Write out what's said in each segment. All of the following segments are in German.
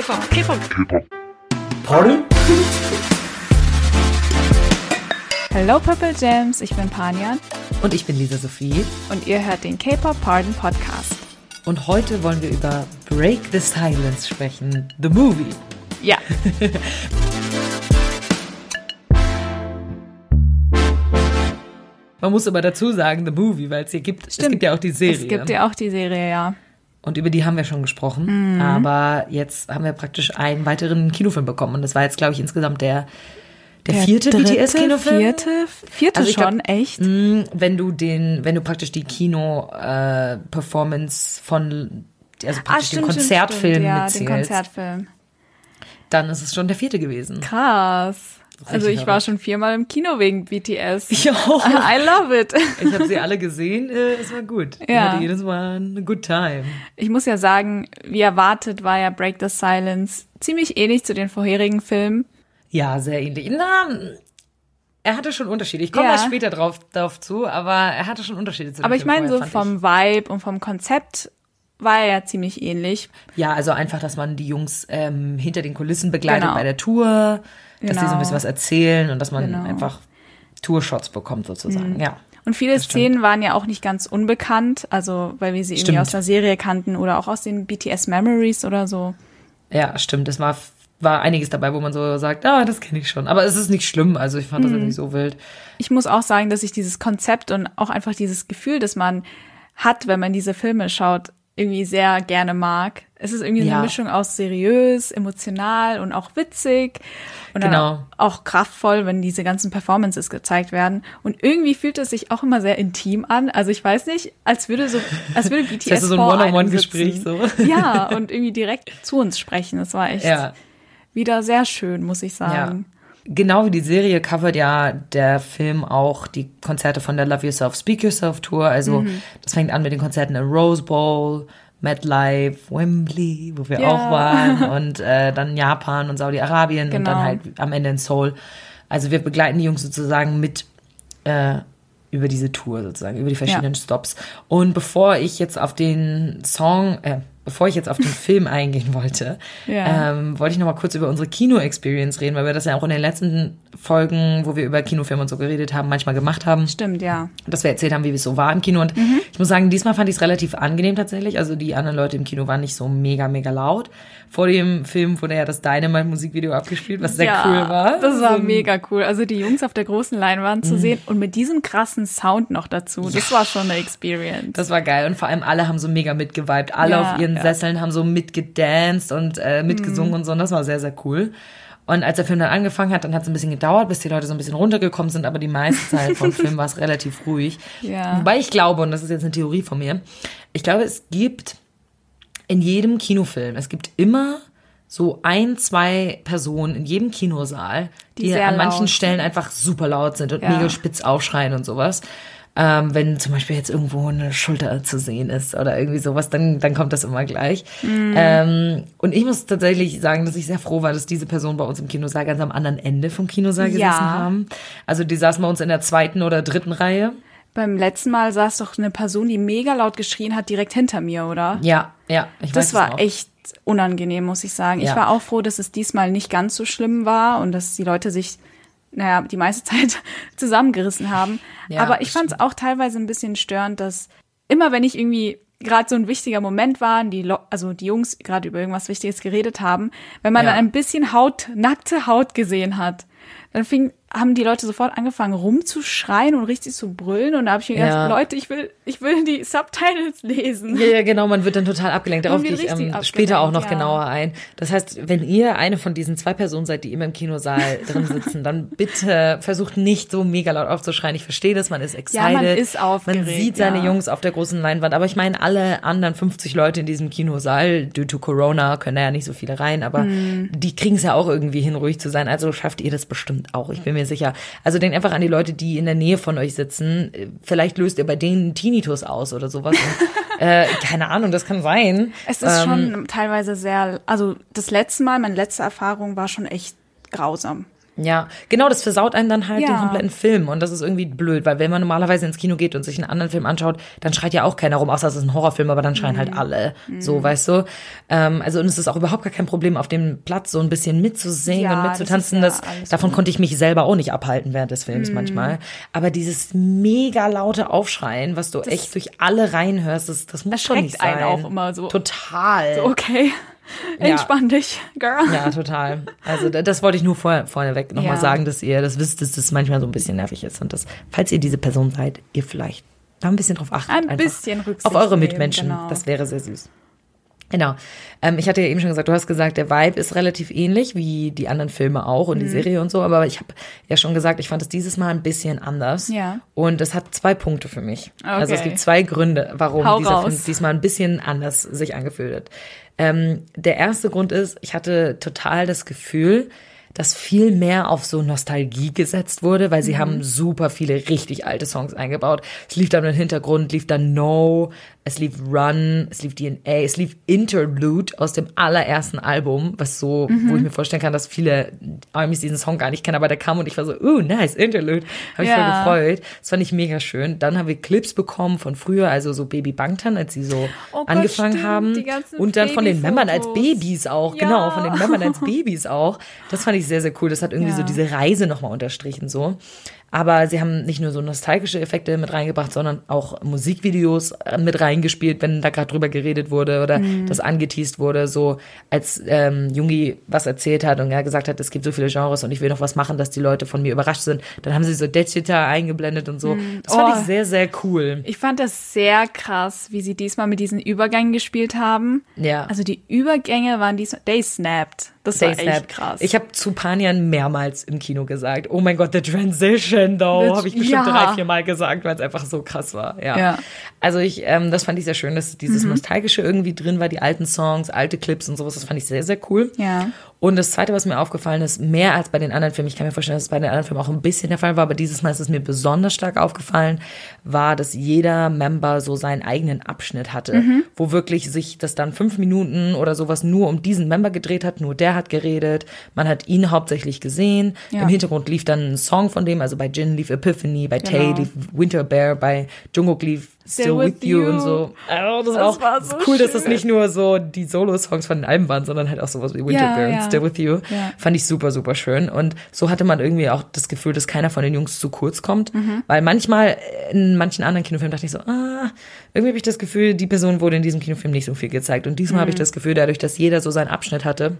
K-Pop, K-Pop. K-Pop. Pardon? Hello Purple Gems, ich bin Panjan. Und ich bin Lisa Sophie. Und ihr hört den K-Pop Pardon Podcast. Und heute wollen wir über Break the Silence sprechen. The Movie. Ja. Man muss aber dazu sagen, The Movie, weil es hier gibt, Stimmt. es gibt ja auch die Serie. Es gibt ja auch die Serie, ja. Und über die haben wir schon gesprochen. Mhm. Aber jetzt haben wir praktisch einen weiteren Kinofilm bekommen. Und das war jetzt, glaube ich, insgesamt der, der, vierte dritte, BTS-Kinofilm. Vierte, vierte Also schon, glaub, echt? Mm, Wenn du den, wenn du praktisch die Kino-Performance von, also praktisch den Konzertfilm stimmt, ja, mitzählst, den Konzertfilm. dann ist es schon der vierte gewesen. Krass. Also ich war schon viermal im Kino wegen BTS. Ich auch. I love it. Ich habe sie alle gesehen, äh, es war gut. Ich Ja. hatte jedes Mal eine good time. Ich muss ja sagen, wie erwartet war ja Break the Silence ziemlich ähnlich zu den vorherigen Filmen. Ja, sehr ähnlich. Na, er hatte schon Unterschiede. Ich komme Ja. später drauf, drauf zu, aber er hatte schon Unterschiede zu dem Aber ich meine so vom Vibe und vom Konzept war er ja ziemlich ähnlich. ich. Ja, also einfach, dass man die Jungs ähm, hinter den Kulissen begleitet Genau. bei der Tour, dass die so Genau. ein bisschen was erzählen und dass man Genau. einfach Tourshots bekommt sozusagen. Ja. Und viele Das stimmt. Szenen waren ja auch nicht ganz unbekannt, also weil wir sie irgendwie Stimmt. aus der Serie kannten oder auch aus den BTS Memories oder so. Ja, stimmt. Es war, war einiges dabei, wo man so sagt, ah, das kenne ich schon. Aber es ist nicht schlimm. Also ich fand das Mhm. jetzt nicht so wild. Ich muss auch sagen, dass ich dieses Konzept und auch einfach dieses Gefühl, das man hat, wenn man diese Filme schaut, irgendwie sehr gerne mag. Es ist irgendwie Ja. eine Mischung aus seriös, emotional und auch witzig und Genau. auch, auch kraftvoll, wenn diese ganzen Performances gezeigt werden. Und irgendwie fühlt es sich auch immer sehr intim an. Also ich weiß nicht, als würde so, als würde BTS Das heißt, so ein vor einem One-on-One-Gespräch so. Ja, und irgendwie direkt zu uns sprechen. Das war echt Ja. wieder sehr schön, muss ich sagen. Genau wie die Serie covert ja der Film auch die Konzerte von der Love Yourself, Speak Yourself Tour. Also Mhm. das fängt an mit den Konzerten im Rose Bowl, MetLife, Wembley, wo wir Ja. auch waren, und äh, dann Japan und Saudi-Arabien und Genau. dann halt am Ende in Seoul. Also wir begleiten die Jungs sozusagen mit äh, über diese Tour sozusagen, über die verschiedenen Stops. Und bevor ich jetzt auf den Song, äh, bevor ich jetzt auf den Film eingehen wollte, Ja. ähm, wollte ich noch mal kurz über unsere Kino-Experience reden, weil wir das ja auch in den letzten Folgen, wo wir über Kinofilme und so geredet haben, manchmal gemacht haben Stimmt, ja. dass wir erzählt haben, wie es so war im Kino. Und Mhm. ich muss sagen, diesmal fand ich es relativ angenehm tatsächlich. Also die anderen Leute im Kino waren nicht so mega, mega laut. Vor dem Film wurde ja das Dynamite-Musikvideo abgespielt, was sehr ja, cool war. Das war So- mega cool. Also die Jungs auf der großen Leinwand Mhm. zu sehen und mit diesem krassen Sound noch dazu, das war schon eine Experience. Das war geil und vor allem alle haben so mega mitgeweibt. Alle auf ihren ja. Sesseln haben so mitgedanced und äh, mitgesungen und so und das war sehr, sehr cool. Und als der Film dann angefangen hat, dann hat es ein bisschen gedauert, bis die Leute so ein bisschen runtergekommen sind, aber die meiste Zeit vom Film war es relativ ruhig. Ja. Wobei ich glaube, und das ist jetzt eine Theorie von mir, ich glaube, es gibt in jedem Kinofilm, es gibt immer so ein, zwei Personen in jedem Kinosaal, Die die, an manchen Stellen einfach super laut sind und Ja. mega spitz aufschreien und sowas. Ähm, wenn zum Beispiel jetzt irgendwo eine Schulter zu sehen ist oder irgendwie sowas, dann, dann kommt das immer gleich. Mhm. Ähm, und ich muss tatsächlich sagen, dass ich sehr froh war, dass diese Personen bei uns im Kinosaal ganz am anderen Ende vom Kinosaal gesessen Ja. haben. Also die saßen bei uns in der zweiten oder dritten Reihe. Beim letzten Mal saß doch eine Person, die mega laut geschrien hat, direkt hinter mir, oder? Ja, ja, ich weiß das es war noch. echt unangenehm, muss ich sagen. Ich Ja. war auch froh, dass es diesmal nicht ganz so schlimm war und dass die Leute sich, naja, die meiste Zeit zusammengerissen haben. Ja, Aber ich fand es auch teilweise ein bisschen störend, dass immer wenn ich irgendwie gerade so ein wichtiger Moment war, die Lo also die Jungs gerade über irgendwas Wichtiges geredet haben, wenn man Ja. dann ein bisschen Haut, nackte Haut gesehen hat, dann fing, haben die Leute sofort angefangen rumzuschreien und richtig zu brüllen und da habe ich mir gedacht, Ja. Leute, ich will, ich will die Subtitles lesen. Ja, ja, genau, man wird dann total abgelenkt. Darauf gehe ich ähm, später auch noch ja. genauer ein. Das heißt, wenn ihr eine von diesen zwei Personen seid, die immer im Kinosaal drin sitzen, dann bitte versucht nicht so mega laut aufzuschreien. Ich verstehe das, man ist excited. man ist aufgeregt, Man sieht seine ja. Jungs auf der großen Leinwand. Aber ich meine, alle anderen 50 Leute in diesem Kinosaal, due to Corona, können da ja nicht so viele rein, aber Hm. die kriegen es ja auch irgendwie hin, ruhig zu sein. Also schafft ihr das bestimmt auch. Ich bin mir sicher. Also denkt einfach an die Leute, die in der Nähe von euch sitzen. Vielleicht löst ihr bei denen Tinnitus aus oder sowas. Und, äh, keine Ahnung, das kann sein. Es ist Ähm, schon teilweise sehr, also das letzte Mal, meine letzte Erfahrung war schon echt grausam. Ja, genau, das versaut einen dann halt Ja. den kompletten Film und das ist irgendwie blöd, weil wenn man normalerweise ins Kino geht und sich einen anderen Film anschaut, dann schreit ja auch keiner rum, außer es ist ein Horrorfilm, aber dann schreien Mhm. halt alle, so, weißt du. Ähm, also und es ist auch überhaupt gar kein Problem, auf dem Platz so ein bisschen mitzusingen Ja, und das mitzutanzen. Das, ja alles davon gut. konnte ich mich selber auch nicht abhalten während des Mhm. Films manchmal. Aber dieses mega laute Aufschreien, was du echt durch alle reinhörst, das, das muss schon nicht sein. einen auch immer so. Total. Okay, entspann dich, Girl. Ja, total. Also da- das wollte ich nur vor, vorneweg nochmal Ja. sagen, dass ihr das wisst, dass das manchmal so ein bisschen nervig ist und dass, falls ihr diese Person seid, ihr vielleicht da ein bisschen drauf achtet. Ein bisschen Rücksicht Auf eure nehmen, Mitmenschen. genau. Das wäre sehr süß. Genau. Ähm, ich hatte ja eben schon gesagt, du hast gesagt, der Vibe ist relativ ähnlich wie die anderen Filme auch und die Mhm. Serie und so, aber ich habe ja schon gesagt, ich fand es dieses Mal ein bisschen anders. Ja. Und es hat zwei Punkte für mich. Also es Okay. gibt zwei Gründe, warum Hau dieser raus. Film diesmal ein bisschen anders sich angefühlt hat. Ähm, der erste Grund ist, ich hatte total das Gefühl, dass viel mehr auf so Nostalgie gesetzt wurde, weil sie haben super viele richtig alte Songs eingebaut. Es lief dann im Hintergrund, lief dann No, es lief Run, es lief DNA, es lief Interlude aus dem allerersten Album, was so, wo ich mir vorstellen kann, dass viele Armies diesen Song gar nicht kennen, aber der kam und ich war so, uh, nice, Interlude. Habe ich Ja. voll gefreut. Das fand ich mega schön. Dann haben wir Clips bekommen von früher, also so Baby Bangtan, als sie so Oh Gott, angefangen stimmt, haben. Und dann von den Membern als. Babys auch. Ja. Genau, von den Membern als Babys auch. Das fand ich sehr, sehr cool. Das hat irgendwie Ja. so diese Reise nochmal unterstrichen so. Aber sie haben nicht nur so nostalgische Effekte mit reingebracht, sondern auch Musikvideos äh, mit reingespielt, wenn da gerade drüber geredet wurde oder Mhm. das angeteased wurde, so als ähm, Jungi was erzählt hat und er gesagt hat, es gibt so viele Genres und ich will noch was machen, dass die Leute von mir überrascht sind. Dann haben sie so Dechita eingeblendet und so. Das fand Oh. ich sehr, sehr cool. Ich fand das sehr krass, wie sie diesmal mit diesen Übergängen gespielt haben. Ja. Also die Übergänge waren diesmal, they snapped. Das Day war echt Snap. krass. Ich habe zu Panian mehrmals im Kino gesagt, oh mein Gott, the transition Das- habe ich bestimmt ja. drei, vier Mal gesagt, weil es einfach so krass war. Ja. Ja. Also ich, ähm, das fand ich sehr schön, dass dieses Mhm. nostalgische irgendwie drin war, die alten Songs, alte Clips und sowas. Das fand ich sehr, sehr cool. Ja. Und das Zweite, was mir aufgefallen ist, mehr als bei den anderen Filmen, ich kann mir vorstellen, dass es bei den anderen Filmen auch ein bisschen der Fall war, aber dieses Mal ist es mir besonders stark aufgefallen, war, dass jeder Member so seinen eigenen Abschnitt hatte, Mhm. wo wirklich sich das dann fünf Minuten oder sowas nur um diesen Member gedreht hat, nur der hat geredet, man hat ihn hauptsächlich gesehen, Ja. im Hintergrund lief dann ein Song von dem, also bei Jin lief Epiphany, bei Tay Genau. lief Winter Bear, bei Jungkook lief Still with, you. Und so. Oh, das, Das war auch war so cool, dass das schön. nicht nur so die Solo-Songs von den Alben waren, sondern halt auch sowas wie Winter Ja, Bear und ja. Still with You. Ja. Fand ich super, super schön. Und so hatte man irgendwie auch das Gefühl, dass keiner von den Jungs zu kurz kommt. Mhm. Weil manchmal in manchen anderen Kinofilmen dachte ich so, ah, irgendwie habe ich das Gefühl, die Person wurde in diesem Kinofilm nicht so viel gezeigt. Und diesmal habe ich das Gefühl, dadurch, dass jeder so seinen Abschnitt hatte,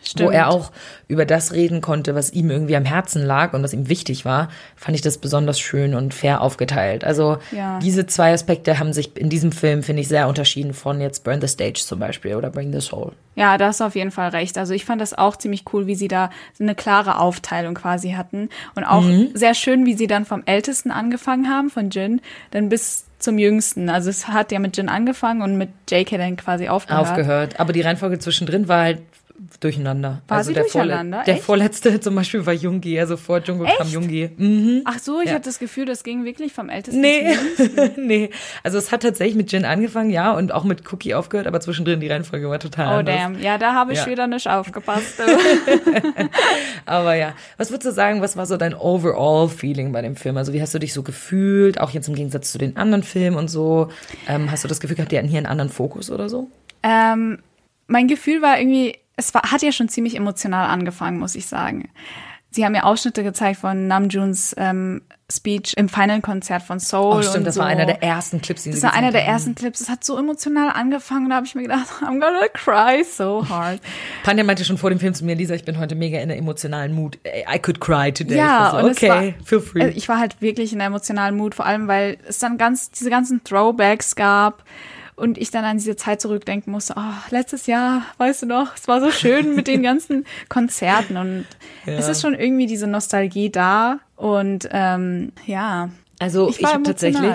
wo Stimmt. er auch über das reden konnte, was ihm irgendwie am Herzen lag und was ihm wichtig war, fand ich das besonders schön und fair aufgeteilt. Also Ja. diese zwei Aspekte haben sich in diesem Film, finde ich, sehr unterschieden von jetzt Burn the Stage zum Beispiel oder Bring the Soul. Ja, da hast du auf jeden Fall recht. Also ich fand das auch ziemlich cool, wie sie da eine klare Aufteilung quasi hatten. Und auch Mhm. sehr schön, wie sie dann vom Ältesten angefangen haben, von Jin, dann bis zum Jüngsten. Also es hat ja mit Jin angefangen und mit JK dann quasi aufgehört. aufgehört. Aber die Reihenfolge zwischendrin war halt durcheinander. War also sie der durcheinander? Vorle der Echt? vorletzte zum Beispiel war Jungi, also vor Jungkook kam? Jungi. Mhm. Ach so, ich Ja. hatte das Gefühl, das ging wirklich vom Ältesten Nee, zum nee. Also es hat tatsächlich mit Jin angefangen, ja, und auch mit Cookie aufgehört, aber zwischendrin die Reihenfolge war total Oh anders. damn, ja, da habe ich Ja. wieder nicht aufgepasst. Aber ja, was würdest du sagen, was war so dein Overall-Feeling bei dem Film? Also wie hast du dich so gefühlt, auch jetzt im Gegensatz zu den anderen Filmen und so? Ähm, hast du das Gefühl gehabt, die hatten hier einen anderen Fokus oder so? Ähm, mein Gefühl war irgendwie, es war, hat ja schon ziemlich emotional angefangen, muss ich sagen. Sie haben mir Ausschnitte gezeigt von Namjoons ähm, Speech im Final-Konzert von Soul. Oh, stimmt, das so. war einer der ersten Clips, die Das war einer der haben. ersten Clips. Es hat so emotional angefangen da habe ich mir gedacht, I'm gonna cry so hard. Panja meinte schon vor dem Film zu mir, Lisa, ich bin heute mega in einer emotionalen Mood. I could cry today. Ja, so, okay, war- feel free. Also ich war halt wirklich in einer emotionalen Mut, vor allem weil es dann ganz diese ganzen Throwbacks gab und ich dann an diese Zeit zurückdenken musste. Oh, letztes Jahr, weißt du noch, es war so schön mit den ganzen Konzerten und es ist schon irgendwie diese Nostalgie da und ähm, ja. Also Ich ich, habe tatsächlich.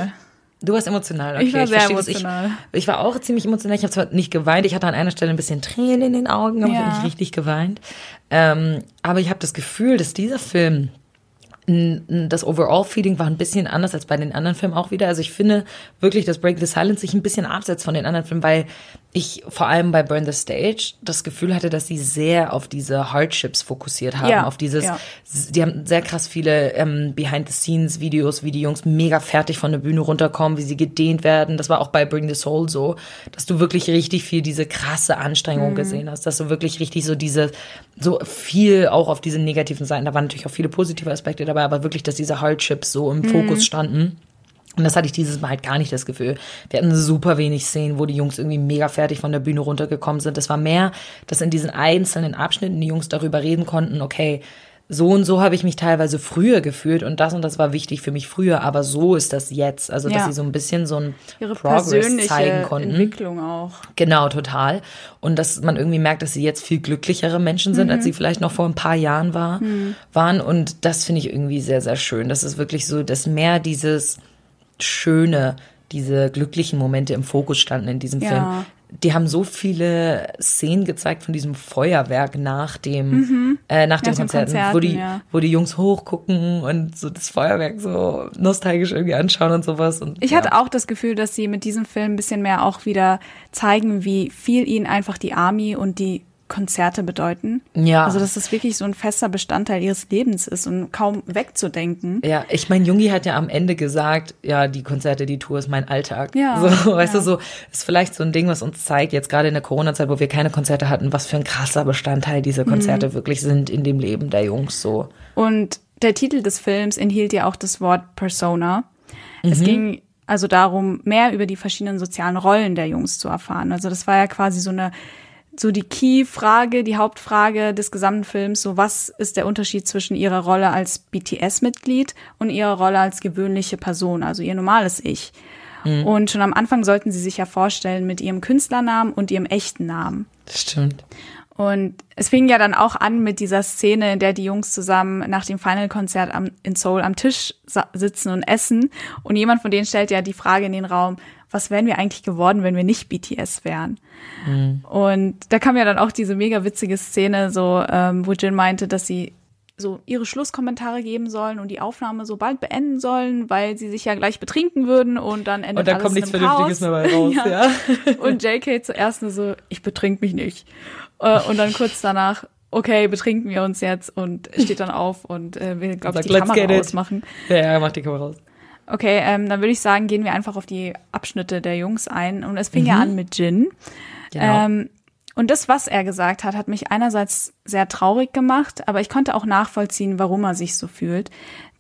Du warst emotional, okay. Ich war sehr verstehe, was emotional. Ich, ich war auch ziemlich emotional. Ich habe zwar nicht geweint, ich hatte an einer Stelle ein bisschen Tränen in den Augen, aber ich Ja. habe nicht richtig geweint. Ähm, aber ich habe das Gefühl, dass dieser Film das Overall-Feeling war ein bisschen anders als bei den anderen Filmen auch wieder. Also ich finde wirklich, dass Break the Silence sich ein bisschen absetzt von den anderen Filmen, weil ich vor allem bei Burn the Stage das Gefühl hatte, dass sie sehr auf diese Hardships fokussiert haben, Ja, auf dieses, ja. die haben sehr krass viele ähm, Behind-the-Scenes-Videos, wie die Jungs mega fertig von der Bühne runterkommen, wie sie gedehnt werden. Das war auch bei Bring the Soul so, dass du wirklich richtig viel diese krasse Anstrengung gesehen hast, dass du wirklich richtig so diese, so viel auch auf diese negativen Seiten, da waren natürlich auch viele positive Aspekte dabei, aber wirklich, dass diese Hardships so im Fokus standen. Und das hatte ich dieses Mal halt gar nicht das Gefühl. Wir hatten super wenig Szenen, wo die Jungs irgendwie mega fertig von der Bühne runtergekommen sind. Es war mehr, dass in diesen einzelnen Abschnitten die Jungs darüber reden konnten, okay, so und so habe ich mich teilweise früher gefühlt und das und das war wichtig für mich früher, aber so ist das jetzt. Also, dass Ja. sie so ein bisschen so ein Ihre Progress persönliche zeigen konnten. Entwicklung auch. Genau, total. Und dass man irgendwie merkt, dass sie jetzt viel glücklichere Menschen sind, als sie vielleicht noch vor ein paar Jahren war, waren. Und das finde ich irgendwie sehr, sehr schön. Das ist wirklich so, dass mehr dieses Schöne, diese glücklichen Momente im Fokus standen in diesem Ja. Film. Die haben so viele Szenen gezeigt von diesem Feuerwerk nach dem, äh, nach, den den Konzerten, wo die, ja. wo die Jungs hochgucken und so das Feuerwerk so nostalgisch irgendwie anschauen und sowas. Und, Ich ja. hatte auch das Gefühl, dass sie mit diesem Film ein bisschen mehr auch wieder zeigen, wie viel ihnen einfach die Army und die Konzerte bedeuten. Ja. Also, dass das wirklich so ein fester Bestandteil ihres Lebens ist und kaum wegzudenken. Ja, ich meine, Jungi hat ja am Ende gesagt, ja, die Konzerte, die Tour ist mein Alltag. Ja, So, weißt ja. du, so ist vielleicht so ein Ding, was uns zeigt, jetzt gerade in der Corona-Zeit, wo wir keine Konzerte hatten, was für ein krasser Bestandteil diese Konzerte Mhm. wirklich sind in dem Leben der Jungs so. Und der Titel des Films enthielt ja auch das Wort Persona. Es Mhm. ging also darum, mehr über die verschiedenen sozialen Rollen der Jungs zu erfahren. Also das war ja quasi so eine so die Key-Frage, die Hauptfrage des gesamten Films, so was ist der Unterschied zwischen ihrer Rolle als BTS-Mitglied und ihrer Rolle als gewöhnliche Person, also ihr normales Ich. Und schon am Anfang sollten sie sich ja vorstellen mit ihrem Künstlernamen und ihrem echten Namen. Das stimmt. Und es fing ja dann auch an mit dieser Szene, in der die Jungs zusammen nach dem Final-Konzert in Seoul am Tisch sitzen und essen. Und jemand von denen stellt ja die Frage in den Raum, was wären wir eigentlich geworden, wenn wir nicht BTS wären? Und da kam ja dann auch diese mega witzige Szene, so, ähm, wo Jin meinte, dass sie so ihre Schlusskommentare geben sollen und die Aufnahme so bald beenden sollen, weil sie sich ja gleich betrinken würden und dann endet Und da alles kommt nichts Vernünftiges mehr bei raus, ja. Und JK zuerst nur so, ich betrink mich nicht. Äh, Und dann kurz danach, okay, betrinken wir uns jetzt und steht dann auf und äh, will, glaube ich, die "Let's Kamera it." ausmachen. Ja, ja, mach die Kamera raus. Okay, ähm, dann würde ich sagen, gehen wir einfach auf die Abschnitte der Jungs ein. Und es fing ja an mit Jin. Genau. Ähm, und das, was er gesagt hat, hat mich einerseits sehr traurig gemacht, aber ich konnte auch nachvollziehen, warum er sich so fühlt.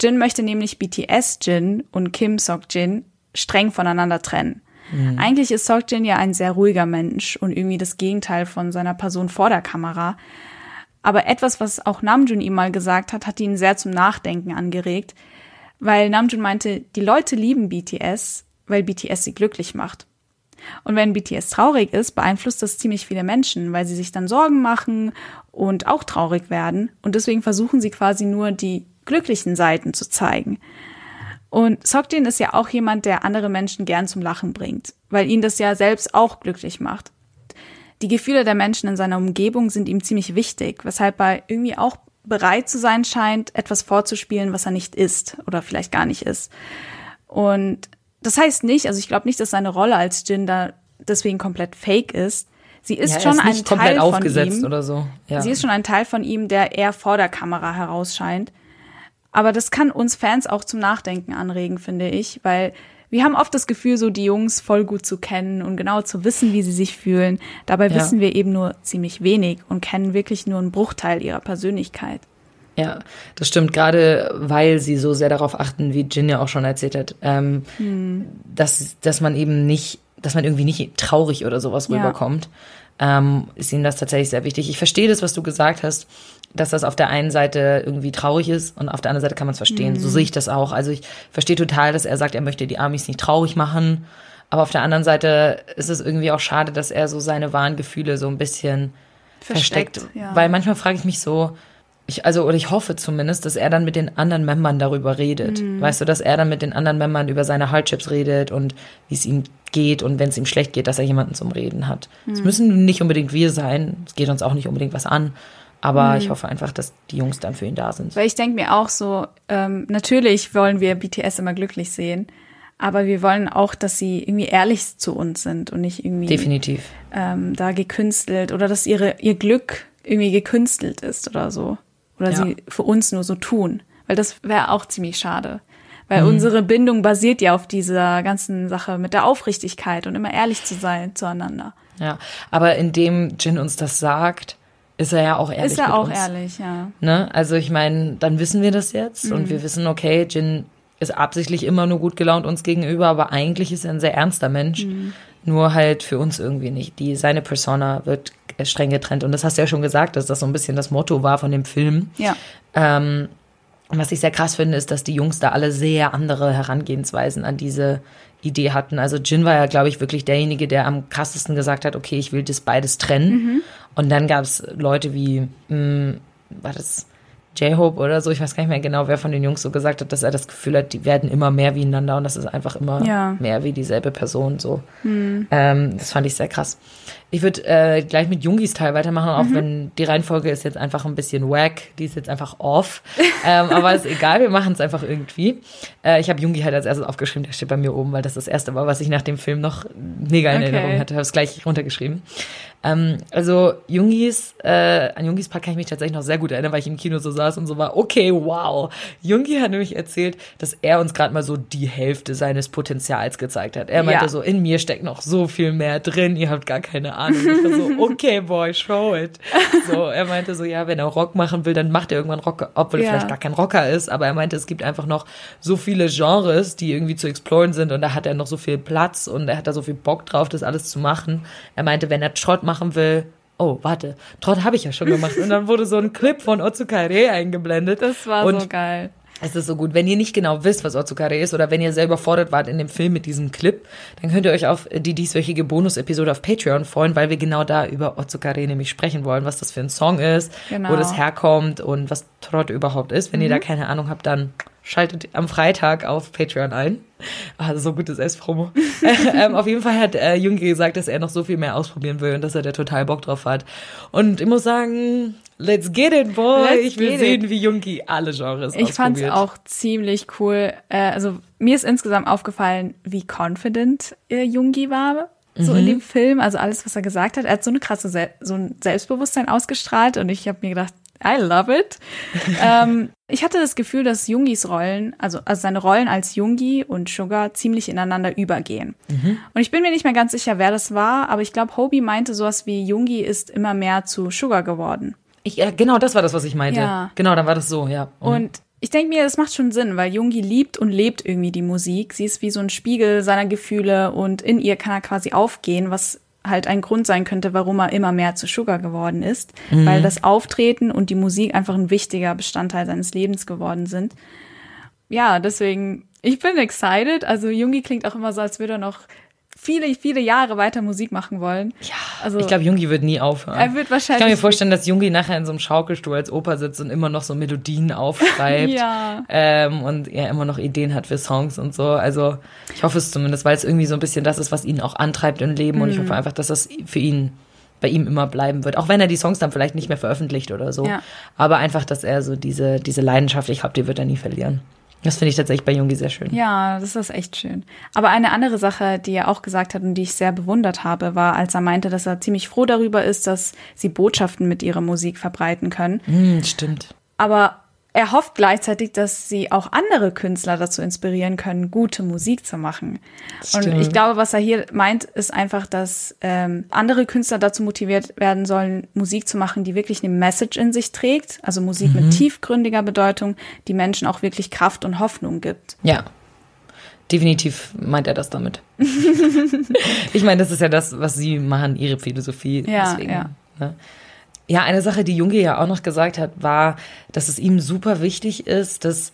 Jin möchte nämlich BTS Jin und Kim Sok Jin streng voneinander trennen. Eigentlich ist Sok Jin ja ein sehr ruhiger Mensch und irgendwie das Gegenteil von seiner Person vor der Kamera. Aber etwas, was auch Namjoon ihm mal gesagt hat, hat ihn sehr zum Nachdenken angeregt, weil Namjoon meinte, die Leute lieben BTS, weil BTS sie glücklich macht. Und wenn BTS traurig ist, beeinflusst das ziemlich viele Menschen, weil sie sich dann Sorgen machen und auch traurig werden. Und deswegen versuchen sie quasi nur die glücklichen Seiten zu zeigen. Und Sokjin ist ja auch jemand, der andere Menschen gern zum Lachen bringt, weil ihn das ja selbst auch glücklich macht. Die Gefühle der Menschen in seiner Umgebung sind ihm ziemlich wichtig, weshalb er irgendwie auch bereit zu sein scheint, etwas vorzuspielen, was er nicht ist oder vielleicht gar nicht ist. Und das heißt nicht, also ich glaube nicht, dass seine Rolle als Jin da deswegen komplett fake ist. Sie ist ja, schon ist ein Teil von ihm. oder so. Ja. Sie ist schon ein Teil von ihm, der eher vor der Kamera herausscheint. Aber das kann uns Fans auch zum Nachdenken anregen, finde ich, weil wir haben oft das Gefühl, so die Jungs voll gut zu kennen und genau zu wissen, wie sie sich fühlen. Dabei Ja. wissen wir eben nur ziemlich wenig und kennen wirklich nur einen Bruchteil ihrer Persönlichkeit. Ja, das stimmt, gerade weil sie so sehr darauf achten, wie Jin ja auch schon erzählt hat, ähm, dass, dass man eben nicht, dass man irgendwie nicht traurig oder sowas Ja. rüberkommt, ähm, ist ihnen das tatsächlich sehr wichtig. Ich verstehe das, was du gesagt hast, dass das auf der einen Seite irgendwie traurig ist und auf der anderen Seite kann man es verstehen. So sehe ich das auch. Also ich verstehe total, dass er sagt, er möchte die Amis nicht traurig machen. Aber auf der anderen Seite ist es irgendwie auch schade, dass er so seine wahren Gefühle so ein bisschen versteckt. Versteckt, ja. Weil manchmal frage ich mich so, ich, also, oder ich hoffe zumindest, dass er dann mit den anderen Membern darüber redet. Mhm. Weißt du, dass er dann mit den anderen Membern über seine Hardships redet und wie es ihm geht und wenn es ihm schlecht geht, dass er jemanden zum Reden hat. Es Mhm. müssen nicht unbedingt wir sein, es geht uns auch nicht unbedingt was an, aber Mhm. ich hoffe einfach, dass die Jungs dann für ihn da sind. Weil ich denke mir auch so, ähm, natürlich wollen wir BTS immer glücklich sehen, Aber wir wollen auch, dass sie irgendwie ehrlich zu uns sind und nicht irgendwie Definitiv. ähm, da gekünstelt oder dass ihre, ihr Glück irgendwie gekünstelt ist oder so. Oder Ja. sie für uns nur so tun. Weil das wäre auch ziemlich schade. Mhm. Weil unsere Bindung basiert ja auf dieser ganzen Sache mit der Aufrichtigkeit und immer ehrlich zu sein zueinander. Ja. Aber indem Jin uns das sagt, ist er ja auch ehrlich ist er auch uns. ehrlich, ja. Ne? Also ich meine, dann wissen wir das jetzt Mhm. und wir wissen, okay, Jin ist absichtlich immer nur gut gelaunt uns gegenüber, aber eigentlich ist er ein sehr ernster Mensch. Mhm. Nur halt für uns irgendwie nicht. Die, seine Persona wird streng getrennt. Und das hast du ja schon gesagt, dass das so ein bisschen das Motto war von dem Film. Ja. Ähm, was ich sehr krass finde, ist, dass die Jungs da alle sehr andere Herangehensweisen an diese Idee hatten. Also Jin war ja, glaube ich, wirklich derjenige, der am krassesten gesagt hat, okay, ich will das beides trennen. Und dann gab es Leute wie, mh, war das J-Hope oder so, ich weiß gar nicht mehr genau, wer von den Jungs so gesagt hat, dass er das Gefühl hat, die werden immer mehr wie einander und das ist einfach immer Ja. mehr wie dieselbe Person. So, ähm, das fand ich sehr krass. Ich würde äh, gleich mit Jungis Teil weitermachen, auch wenn die Reihenfolge ist jetzt einfach ein bisschen wack, die ist jetzt einfach off. ähm, aber ist egal, wir machen es einfach irgendwie. Äh, ich habe Jungi halt als erstes aufgeschrieben, der steht bei mir oben, weil das das erste war, was ich nach dem Film noch mega in Okay. Erinnerung hatte. Habe es gleich runtergeschrieben. Ähm, also Jungis, äh, an Jungis Part kann ich mich tatsächlich noch sehr gut erinnern, weil ich im Kino so saß und so war, okay, wow. Jungi hat nämlich erzählt, dass er uns gerade mal so die Hälfte seines Potenzials gezeigt hat. Er meinte Ja. so, in mir steckt noch so viel mehr drin, ihr habt gar keine Ahnung. Ich war so, okay, boy, show it. So, er meinte so, ja, wenn er Rock machen will, dann macht er irgendwann Rock, obwohl er Ja. vielleicht gar kein Rocker ist, aber er meinte, es gibt einfach noch so viele Genres, die irgendwie zu exploren sind und da hat er noch so viel Platz und er hat da so viel Bock drauf, das alles zu machen. Er meinte, wenn er Trott machen will, oh, warte, Trott habe ich ja schon gemacht. Und dann wurde so ein Clip von Otsukare eingeblendet. Das war und so geil. es ist so gut. Wenn ihr nicht genau wisst, was Otsukare ist oder wenn ihr selber fordert wart in dem Film mit diesem Clip, dann könnt ihr euch auf die dieswöchige Bonus-Episode auf Patreon freuen, weil wir genau da über Otsukare nämlich sprechen wollen, was das für ein Song ist, Genau. wo das herkommt und was Trott überhaupt ist. Wenn ihr da keine Ahnung habt, dann schaltet am Freitag auf Patreon ein. Ah, so gutes S-Promo. ähm, auf jeden Fall hat äh, Junge gesagt, dass er noch so viel mehr ausprobieren will und dass er da total Bock drauf hat. Und ich muss sagen, let's get it, boy. Let's ich will sehen, it. wie Jungi alle Genres Ich fand es ausprobiert. auch ziemlich cool. Äh, also mir ist insgesamt aufgefallen, wie confident äh, Jungi war. So Mhm. in dem Film, also alles, was er gesagt hat. Er hat so eine krasse, Sel so ein Selbstbewusstsein ausgestrahlt und ich habe mir gedacht, I love it. ähm, ich hatte das Gefühl, dass Jungis Rollen, also, also seine Rollen als Jungi und Sugar ziemlich ineinander übergehen. Mhm. Und ich bin mir nicht mehr ganz sicher, wer das war, aber ich glaube, Hobie meinte sowas wie Jungi ist immer mehr zu Sugar geworden. Ich, ja, genau, das war das, was ich meinte. Ja. Genau, dann war das so, ja. Mhm. Und ich denke mir, das macht schon Sinn, weil Jungi liebt und lebt irgendwie die Musik. Sie ist wie so ein Spiegel seiner Gefühle und in ihr kann er quasi aufgehen, was halt ein Grund sein könnte, warum er immer mehr zu Sugar geworden ist, weil das Auftreten und die Musik einfach ein wichtiger Bestandteil seines Lebens geworden sind. Ja, deswegen, ich bin excited. Also Jungi klingt auch immer so, als würde er noch viele, viele Jahre weiter Musik machen wollen. Ja, also ich glaube, Jungi wird nie aufhören. er wird ich wahrscheinlich. kann mir vorstellen, dass Jungi nachher in so einem Schaukelstuhl als Opa sitzt und immer noch so Melodien aufschreibt. Ja. Ähm, und er immer noch Ideen hat für Songs und so. Also ich hoffe es zumindest, weil es irgendwie so ein bisschen das ist, was ihn auch antreibt im Leben. Und ich Mhm. hoffe einfach, dass das für ihn bei ihm immer bleiben wird. Auch wenn er die Songs dann vielleicht nicht mehr veröffentlicht oder so. Ja. Aber einfach, dass er so diese, diese Leidenschaft, ich glaube, die wird er nie verlieren. Das finde ich tatsächlich bei Jungi sehr schön. Ja, das ist echt schön. Aber eine andere Sache, die er auch gesagt hat und die ich sehr bewundert habe, war, als er meinte, dass er ziemlich froh darüber ist, dass sie Botschaften mit ihrer Musik verbreiten können. Hm, stimmt. Aber er hofft gleichzeitig, dass sie auch andere Künstler dazu inspirieren können, gute Musik zu machen. Und Stimmt. ich glaube, was er hier meint, ist einfach, dass ähm, andere Künstler dazu motiviert werden sollen, Musik zu machen, die wirklich eine Message in sich trägt, also Musik mit tiefgründiger Bedeutung, die Menschen auch wirklich Kraft und Hoffnung gibt. Ja. Definitiv meint er das damit. ich meine, das ist ja das, was sie machen, ihre Philosophie. Ja, Deswegen, ja. Ne? Ja, eine Sache, die Junge ja auch noch gesagt hat, war, dass es ihm super wichtig ist, dass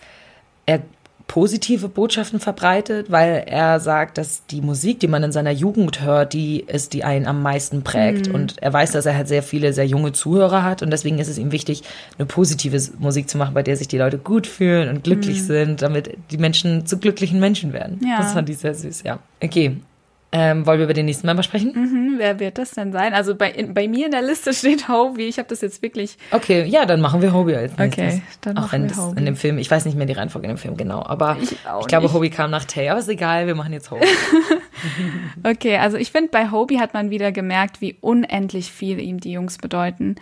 er positive Botschaften verbreitet, weil er sagt, dass die Musik, die man in seiner Jugend hört, die ist, die einen am meisten prägt. Und er weiß, dass er halt sehr viele, sehr junge Zuhörer hat. Und deswegen ist es ihm wichtig, eine positive Musik zu machen, bei der sich die Leute gut fühlen und glücklich sind, damit die Menschen zu glücklichen Menschen werden. Ja. Das fand ich sehr süß, ja. Okay. Ähm, wollen wir über den nächsten Member sprechen? Hm, wer wird das denn sein? Also bei, in, bei mir in der Liste steht Hobie. Ich habe das jetzt wirklich. Okay, ja, dann machen wir Hobie als nächstes. Okay, dann Auch machen wenn wir das Hobie. in dem Film, ich weiß nicht mehr die Reihenfolge in dem Film genau, aber ich, Ich glaube. Hobie kam nach Tay, aber ist egal, wir machen jetzt Hobie. Okay, also ich finde, bei Hobie hat man wieder gemerkt, wie unendlich viel ihm die Jungs bedeuten.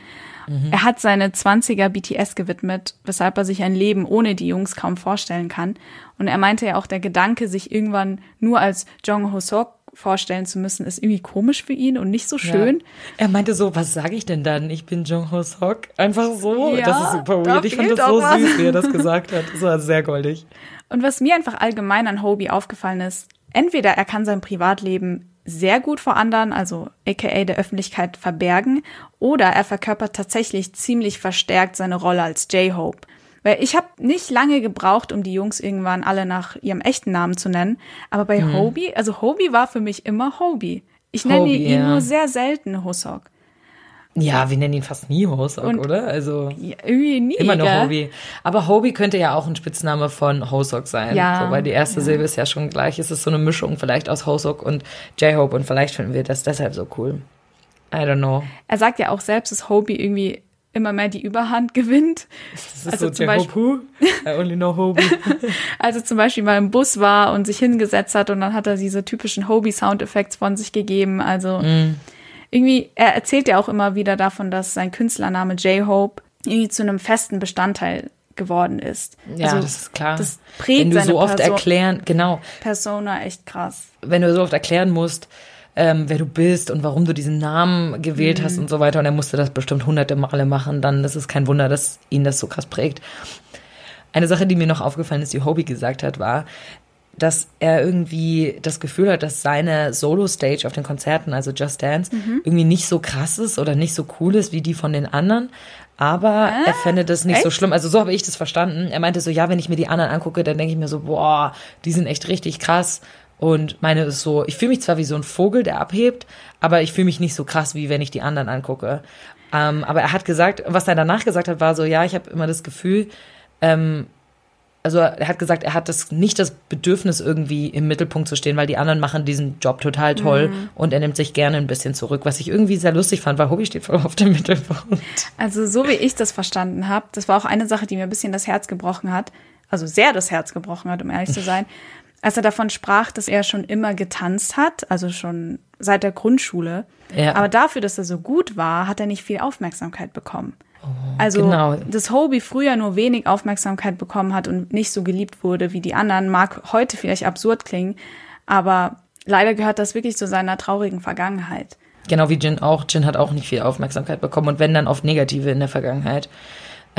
Er hat seine 20er BTS gewidmet, weshalb er sich ein Leben ohne die Jungs kaum vorstellen kann. Und er meinte ja auch, der Gedanke, sich irgendwann nur als Jong Ho-sok vorstellen zu müssen, ist irgendwie komisch für ihn und nicht so schön. Ja. Er meinte so, was sage ich denn dann? Ich bin Jung Ho Sok. Einfach so. Ja, das ist super weird. Ich fand das so was. süß, wie er das gesagt hat. Das war sehr goldig. Und was mir einfach allgemein an Hobie aufgefallen ist, entweder er kann sein Privatleben sehr gut vor anderen, also aka der Öffentlichkeit verbergen, oder er verkörpert tatsächlich ziemlich verstärkt seine Rolle als J-Hope. Weil ich habe nicht lange gebraucht, um die Jungs irgendwann alle nach ihrem echten Namen zu nennen, aber bei Hobie, also Hobie war für mich immer Hobie. Ich nenne Hobie, ihn ja. nur sehr selten Hosok. Ja, wir nennen ihn fast nie Ho Sok, Und- oder? Also Ja, irgendwie nie. immer nur? Hobie. Aber Hobie könnte ja auch ein Spitzname von Ho Sok sein. Ja, So, weil die erste ja. Silbe ist ja schon gleich. Es ist so eine Mischung vielleicht aus Ho Sok und J-Hope und vielleicht finden wir das deshalb so cool. I don't know. Er sagt ja auch selbst, dass Hobie irgendwie immer mehr die Überhand gewinnt. Das ist Also so zum who? I only know Hobie. Also zum Beispiel mal im Bus war und sich hingesetzt hat und dann hat er diese typischen Hobie-Soundeffekte von sich gegeben. Also irgendwie, er erzählt ja auch immer wieder davon, dass sein Künstlername J-Hope irgendwie zu einem festen Bestandteil geworden ist. Ja, also, das ist klar. Das prägt Wenn du so oft Perso erklären, genau, Persona echt krass. wenn du so oft erklären musst, ähm, wer du bist und warum du diesen Namen gewählt Mhm. hast und so weiter, und er musste das bestimmt hunderte Male machen, dann ist es kein Wunder, dass ihn das so krass prägt. Eine Sache, die mir noch aufgefallen ist, die Hobie gesagt hat, war, dass er irgendwie das Gefühl hat, dass seine Solo-Stage auf den Konzerten, also Just Dance, Mhm. irgendwie nicht so krass ist oder nicht so cool ist wie die von den anderen. Aber er fände das nicht so echt? schlimm. Also so habe ich das verstanden. Er meinte so, ja, wenn ich mir die anderen angucke, dann denke ich mir so, boah, die sind echt richtig krass. Und meine ist so, ich fühle mich zwar wie so ein Vogel, der abhebt, aber ich fühle mich nicht so krass, wie wenn ich die anderen angucke. Ähm, aber er hat gesagt, was er danach gesagt hat, war so, ja, ich habe immer das Gefühl, ähm, also er hat gesagt, er hat das nicht das Bedürfnis irgendwie im Mittelpunkt zu stehen, weil die anderen machen diesen Job total toll und er nimmt sich gerne ein bisschen zurück, was ich irgendwie sehr lustig fand, weil Hobby steht voll auf dem Mittelpunkt. Also so wie ich das verstanden habe, das war auch eine Sache, die mir ein bisschen das Herz gebrochen hat, also sehr das Herz gebrochen hat, um ehrlich zu sein, als er davon sprach, dass er schon immer getanzt hat, also schon seit der Grundschule. Ja. Aber dafür, dass er so gut war, hat er nicht viel Aufmerksamkeit bekommen. Also, genau. dass Hobie früher nur wenig Aufmerksamkeit bekommen hat und nicht so geliebt wurde wie die anderen, mag heute vielleicht absurd klingen, aber leider gehört das wirklich zu seiner traurigen Vergangenheit. Genau wie Jin auch. Jin hat auch nicht viel Aufmerksamkeit bekommen und wenn dann oft negative in der Vergangenheit.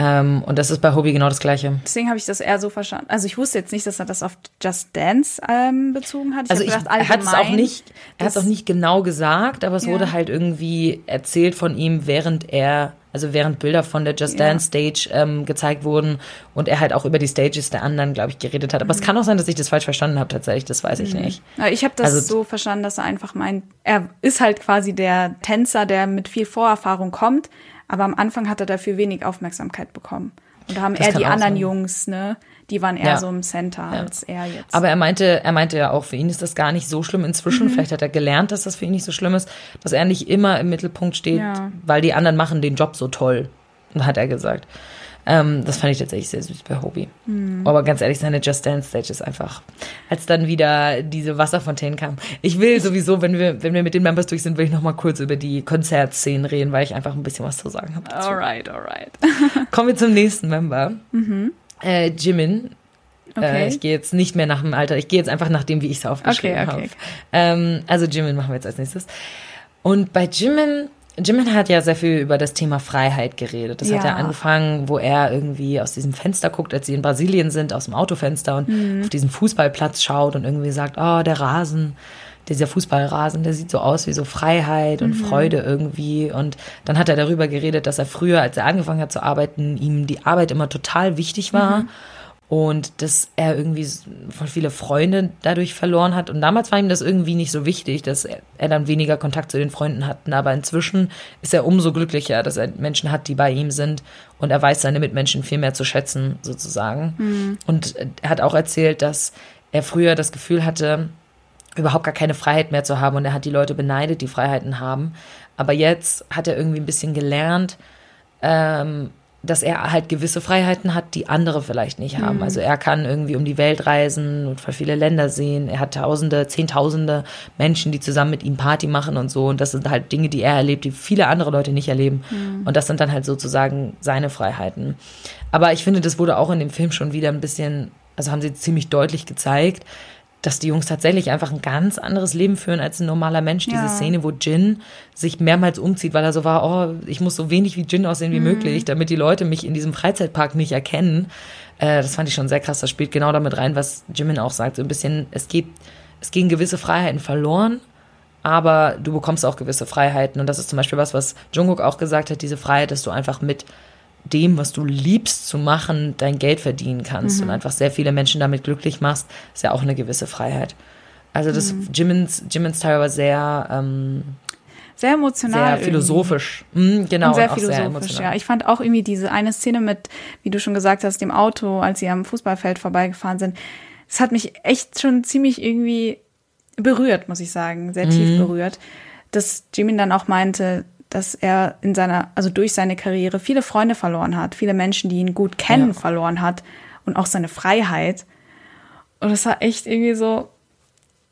Ähm, und das ist bei Hobby genau das Gleiche. Deswegen habe ich das eher so verstanden. Also ich wusste jetzt nicht, dass er das auf Just Dance ähm, bezogen hat. Ich Also ich, gedacht, er hat es auch nicht, er hat es auch nicht genau gesagt, aber es Ja. wurde halt irgendwie erzählt von ihm, während er, also während Bilder von der Just. Dance Stage ähm, gezeigt wurden und er halt auch über die Stages der anderen, glaube ich, geredet hat. Aber Mhm. es kann auch sein, dass ich das falsch verstanden habe, tatsächlich, das weiß ich nicht. Ja, Ich habe das Also- so verstanden, dass er einfach meint, er ist halt quasi der Tänzer, der mit viel Vorerfahrung kommt, aber am Anfang hat er dafür wenig Aufmerksamkeit bekommen. Und da haben Das eher die anderen sein. Jungs, ne, die waren eher Ja. so im Center als er jetzt. Aber er meinte, er meinte ja auch, für ihn ist das gar nicht so schlimm inzwischen. Mhm. Vielleicht hat er gelernt, dass das für ihn nicht so schlimm ist, dass er nicht immer im Mittelpunkt steht, Ja. weil die anderen machen den Job so toll, hat er gesagt. Ähm, das fand ich tatsächlich sehr süß bei Hobie. Mhm. Aber ganz ehrlich, seine Just Dance Stage ist einfach, als dann wieder diese Wasserfontänen kamen. Ich will sowieso, wenn wir, wenn wir mit den Members durch sind, will ich noch mal kurz über die Konzertszenen reden, weil ich einfach ein bisschen was zu sagen habe. dazu. alright, alright. Kommen wir zum nächsten Member. Äh, Jimin. Mhm. Okay. Äh, ich gehe jetzt nicht mehr nach dem Alter, ich gehe jetzt einfach nach dem, wie ich es aufgeschrieben Okay, okay, habe. okay. Ähm, also Jimin machen wir jetzt als nächstes. Und bei Jimin, Jimin hat ja sehr viel über das Thema Freiheit geredet. Das hat Ja. ja angefangen, wo er irgendwie aus diesem Fenster guckt, als sie in Brasilien sind, aus dem Autofenster und Mhm. auf diesen Fußballplatz schaut und irgendwie sagt, oh, der Rasen, dieser Fußballrasen, der sieht so aus wie so Freiheit Mhm. und Freude irgendwie. Und dann hat er darüber geredet, dass er früher, als er angefangen hat zu arbeiten, ihm die Arbeit immer total wichtig war. Mhm. Und dass er irgendwie voll viele Freunde dadurch verloren hat. Und damals war ihm das irgendwie nicht so wichtig, dass er, er dann weniger Kontakt zu den Freunden hat. Aber inzwischen ist er umso glücklicher, dass er Menschen hat, die bei ihm sind. Und er weiß seine Mitmenschen viel mehr zu schätzen, sozusagen. Und er hat auch erzählt, dass er früher das Gefühl hatte, überhaupt gar keine Freiheit mehr zu haben und er hat die Leute beneidet, die Freiheiten haben. Aber jetzt hat er irgendwie ein bisschen gelernt, ähm, dass er halt gewisse Freiheiten hat, die andere vielleicht nicht haben. Mhm. Also er kann irgendwie um die Welt reisen und viele Länder sehen. Er hat Tausende, Zehntausende Menschen, die zusammen mit ihm Party machen und so. Und das sind halt Dinge, die er erlebt, die viele andere Leute nicht erleben. Mhm. Und das sind dann halt sozusagen seine Freiheiten. Aber ich finde, das wurde auch in dem Film schon wieder ein bisschen, also haben sie ziemlich deutlich gezeigt, dass die Jungs tatsächlich einfach ein ganz anderes Leben führen als ein normaler Mensch. Ja. Diese Szene, wo Jin sich mehrmals umzieht, weil er so war, oh, ich muss so wenig wie Jin aussehen wie mhm. möglich, damit die Leute mich in diesem Freizeitpark nicht erkennen. Äh, das fand ich schon sehr krass. Das spielt genau damit rein, was Jimin auch sagt. So ein bisschen, es gibt, es gehen gewisse Freiheiten verloren, aber du bekommst auch gewisse Freiheiten. Und das ist zum Beispiel was, was Jungkook auch gesagt hat, diese Freiheit, dass du einfach mit dem, was du liebst zu machen, dein Geld verdienen kannst mhm. und einfach sehr viele Menschen damit glücklich machst, ist ja auch eine gewisse Freiheit. Also das mhm. Jimmins, Jimmins Teil war sehr ähm, sehr emotional. Sehr philosophisch. Mhm, genau. Und sehr und philosophisch, sehr ja. Ich fand auch irgendwie diese eine Szene mit, wie du schon gesagt hast, dem Auto, als sie am Fußballfeld vorbeigefahren sind. Das hat mich echt schon ziemlich irgendwie berührt, muss ich sagen. Sehr tief mhm. berührt. Dass Jimin dann auch meinte, dass er in seiner, also durch seine Karriere viele Freunde verloren hat, viele Menschen, die ihn gut kennen, ja. verloren hat und auch seine Freiheit. Und das war echt irgendwie so,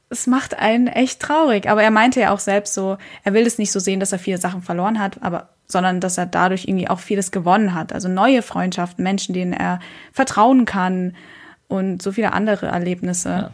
es macht einen echt traurig. Aber er meinte ja auch selbst so, er will es nicht so sehen, dass er viele Sachen verloren hat, aber sondern dass er dadurch irgendwie auch vieles gewonnen hat. Also neue Freundschaften, Menschen, denen er vertrauen kann und so viele andere Erlebnisse. Ja.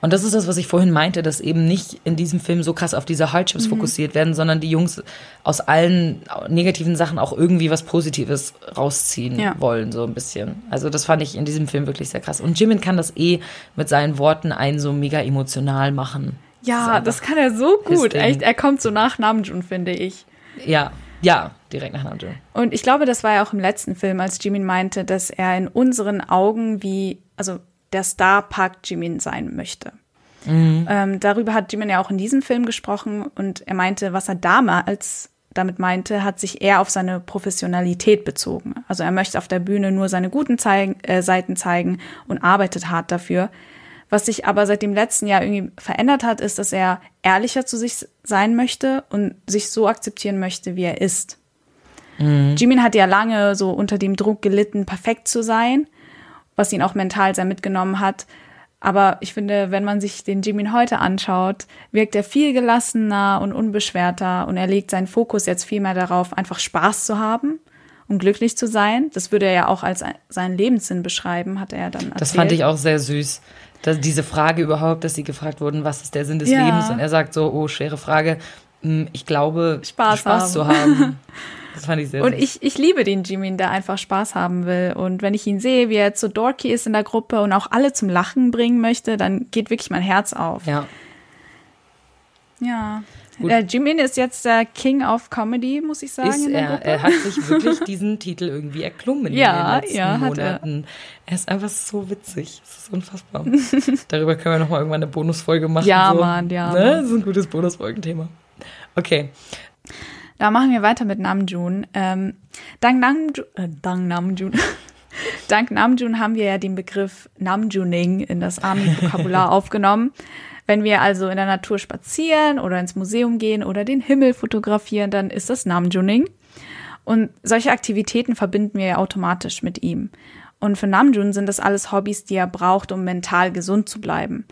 Und das ist das, was ich vorhin meinte, dass eben nicht in diesem Film so krass auf diese Hardships mhm. fokussiert werden, sondern die Jungs aus allen negativen Sachen auch irgendwie was Positives rausziehen ja. wollen, so ein bisschen. Also das fand ich in diesem Film wirklich sehr krass. Und Jimin kann das eh mit seinen Worten einen so mega emotional machen. Ja, das, das kann er so gut. Echt, er kommt so nach Namjoon, finde ich. Ja, ja, direkt nach Namjoon. Und ich glaube, das war ja auch im letzten Film, als Jimin meinte, dass er in unseren Augen wie, also der Star Park Jimin sein möchte. Mhm. Ähm, darüber hat Jimin ja auch in diesem Film gesprochen und er meinte, was er damals damit meinte, hat sich eher auf seine Professionalität bezogen. Also er möchte auf der Bühne nur seine guten zeigen, äh, Seiten zeigen und arbeitet hart dafür. Was sich aber seit dem letzten Jahr irgendwie verändert hat, ist, dass er ehrlicher zu sich sein möchte und sich so akzeptieren möchte, wie er ist. Mhm. Jimin hat ja lange so unter dem Druck gelitten, perfekt zu sein was ihn auch mental sehr mitgenommen hat. Aber ich finde, wenn man sich den Jimin heute anschaut, wirkt er viel gelassener und unbeschwerter und er legt seinen Fokus jetzt viel mehr darauf, einfach Spaß zu haben und glücklich zu sein. Das würde er ja auch als seinen Lebenssinn beschreiben, hat er dann erzählt. Das fand ich auch sehr süß. Dass diese Frage überhaupt, dass sie gefragt wurden, was ist der Sinn des ja. Lebens? Und er sagt so, oh, schwere Frage. Hm, ich glaube, Spaß, Spaß haben. zu haben. Das fand ich sehr Und ich, ich liebe den Jimin, der einfach Spaß haben will. Und wenn ich ihn sehe, wie er jetzt so dorky ist in der Gruppe und auch alle zum Lachen bringen möchte, dann geht wirklich mein Herz auf. Ja. Ja. Der Jimin ist jetzt der King of Comedy, muss ich sagen. Ist er, er hat sich wirklich diesen Titel irgendwie erklommen ja, in den letzten ja, Monaten. Er. er. ist einfach so witzig. Das ist unfassbar. Darüber können wir nochmal irgendwann eine Bonusfolge machen. Ja, so. Mann, ja. Ne? Das ist ein gutes Bonusfolgenthema. Okay. Da machen wir weiter mit Namjoon. Ähm, dank Namjoon, äh, dank Namjoon. dank Namjoon haben wir ja den Begriff Namjooning in das Army-Vokabular aufgenommen. Wenn wir also in der Natur spazieren oder ins Museum gehen oder den Himmel fotografieren, dann ist das Namjooning. Und solche Aktivitäten verbinden wir ja automatisch mit ihm. Und für Namjoon sind das alles Hobbys, die er braucht, um mental gesund zu bleiben.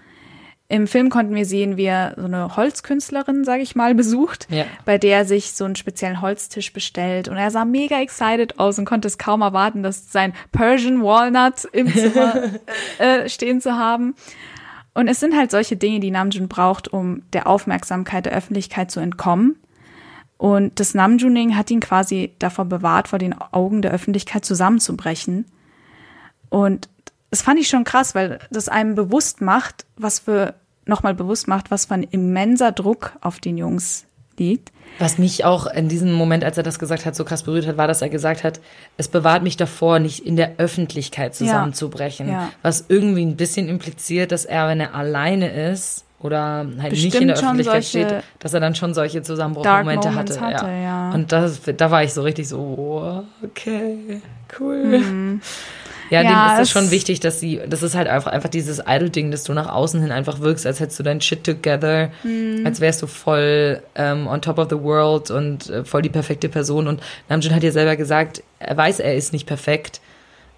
Im Film konnten wir sehen, wie er so eine Holzkünstlerin, sage ich mal, besucht, ja. bei der er sich so einen speziellen Holztisch bestellt. Und er sah mega excited aus und konnte es kaum erwarten, dass sein Persian Walnut im Zimmer äh, stehen zu haben. Und es sind halt solche Dinge, die Namjoon braucht, um der Aufmerksamkeit der Öffentlichkeit zu entkommen. Und das Namjooning hat ihn quasi davor bewahrt, vor den Augen der Öffentlichkeit zusammenzubrechen. Und das fand ich schon krass, weil das einem bewusst macht, was für, nochmal bewusst macht, was für ein immenser Druck auf den Jungs liegt. Was mich auch in diesem Moment, als er das gesagt hat, so krass berührt hat, war, dass er gesagt hat, es bewahrt mich davor, nicht in der Öffentlichkeit zusammenzubrechen. Ja, ja. Was irgendwie ein bisschen impliziert, dass er, wenn er alleine ist oder halt Bestimmt nicht in der Öffentlichkeit steht, dass er dann schon solche Zusammenbruchmomente hatte. hatte ja. Und das, da war ich so richtig so, okay, cool. Mhm. Ja, Ja, dem ist es schon wichtig, dass sie, das ist halt einfach, einfach dieses Idol-Ding, dass du nach außen hin einfach wirkst, als hättest du dein Shit together, Mhm. als wärst du voll ähm, on top of the world und äh, voll die perfekte Person. Und Namjoon hat ja selber gesagt, er weiß, er ist nicht perfekt,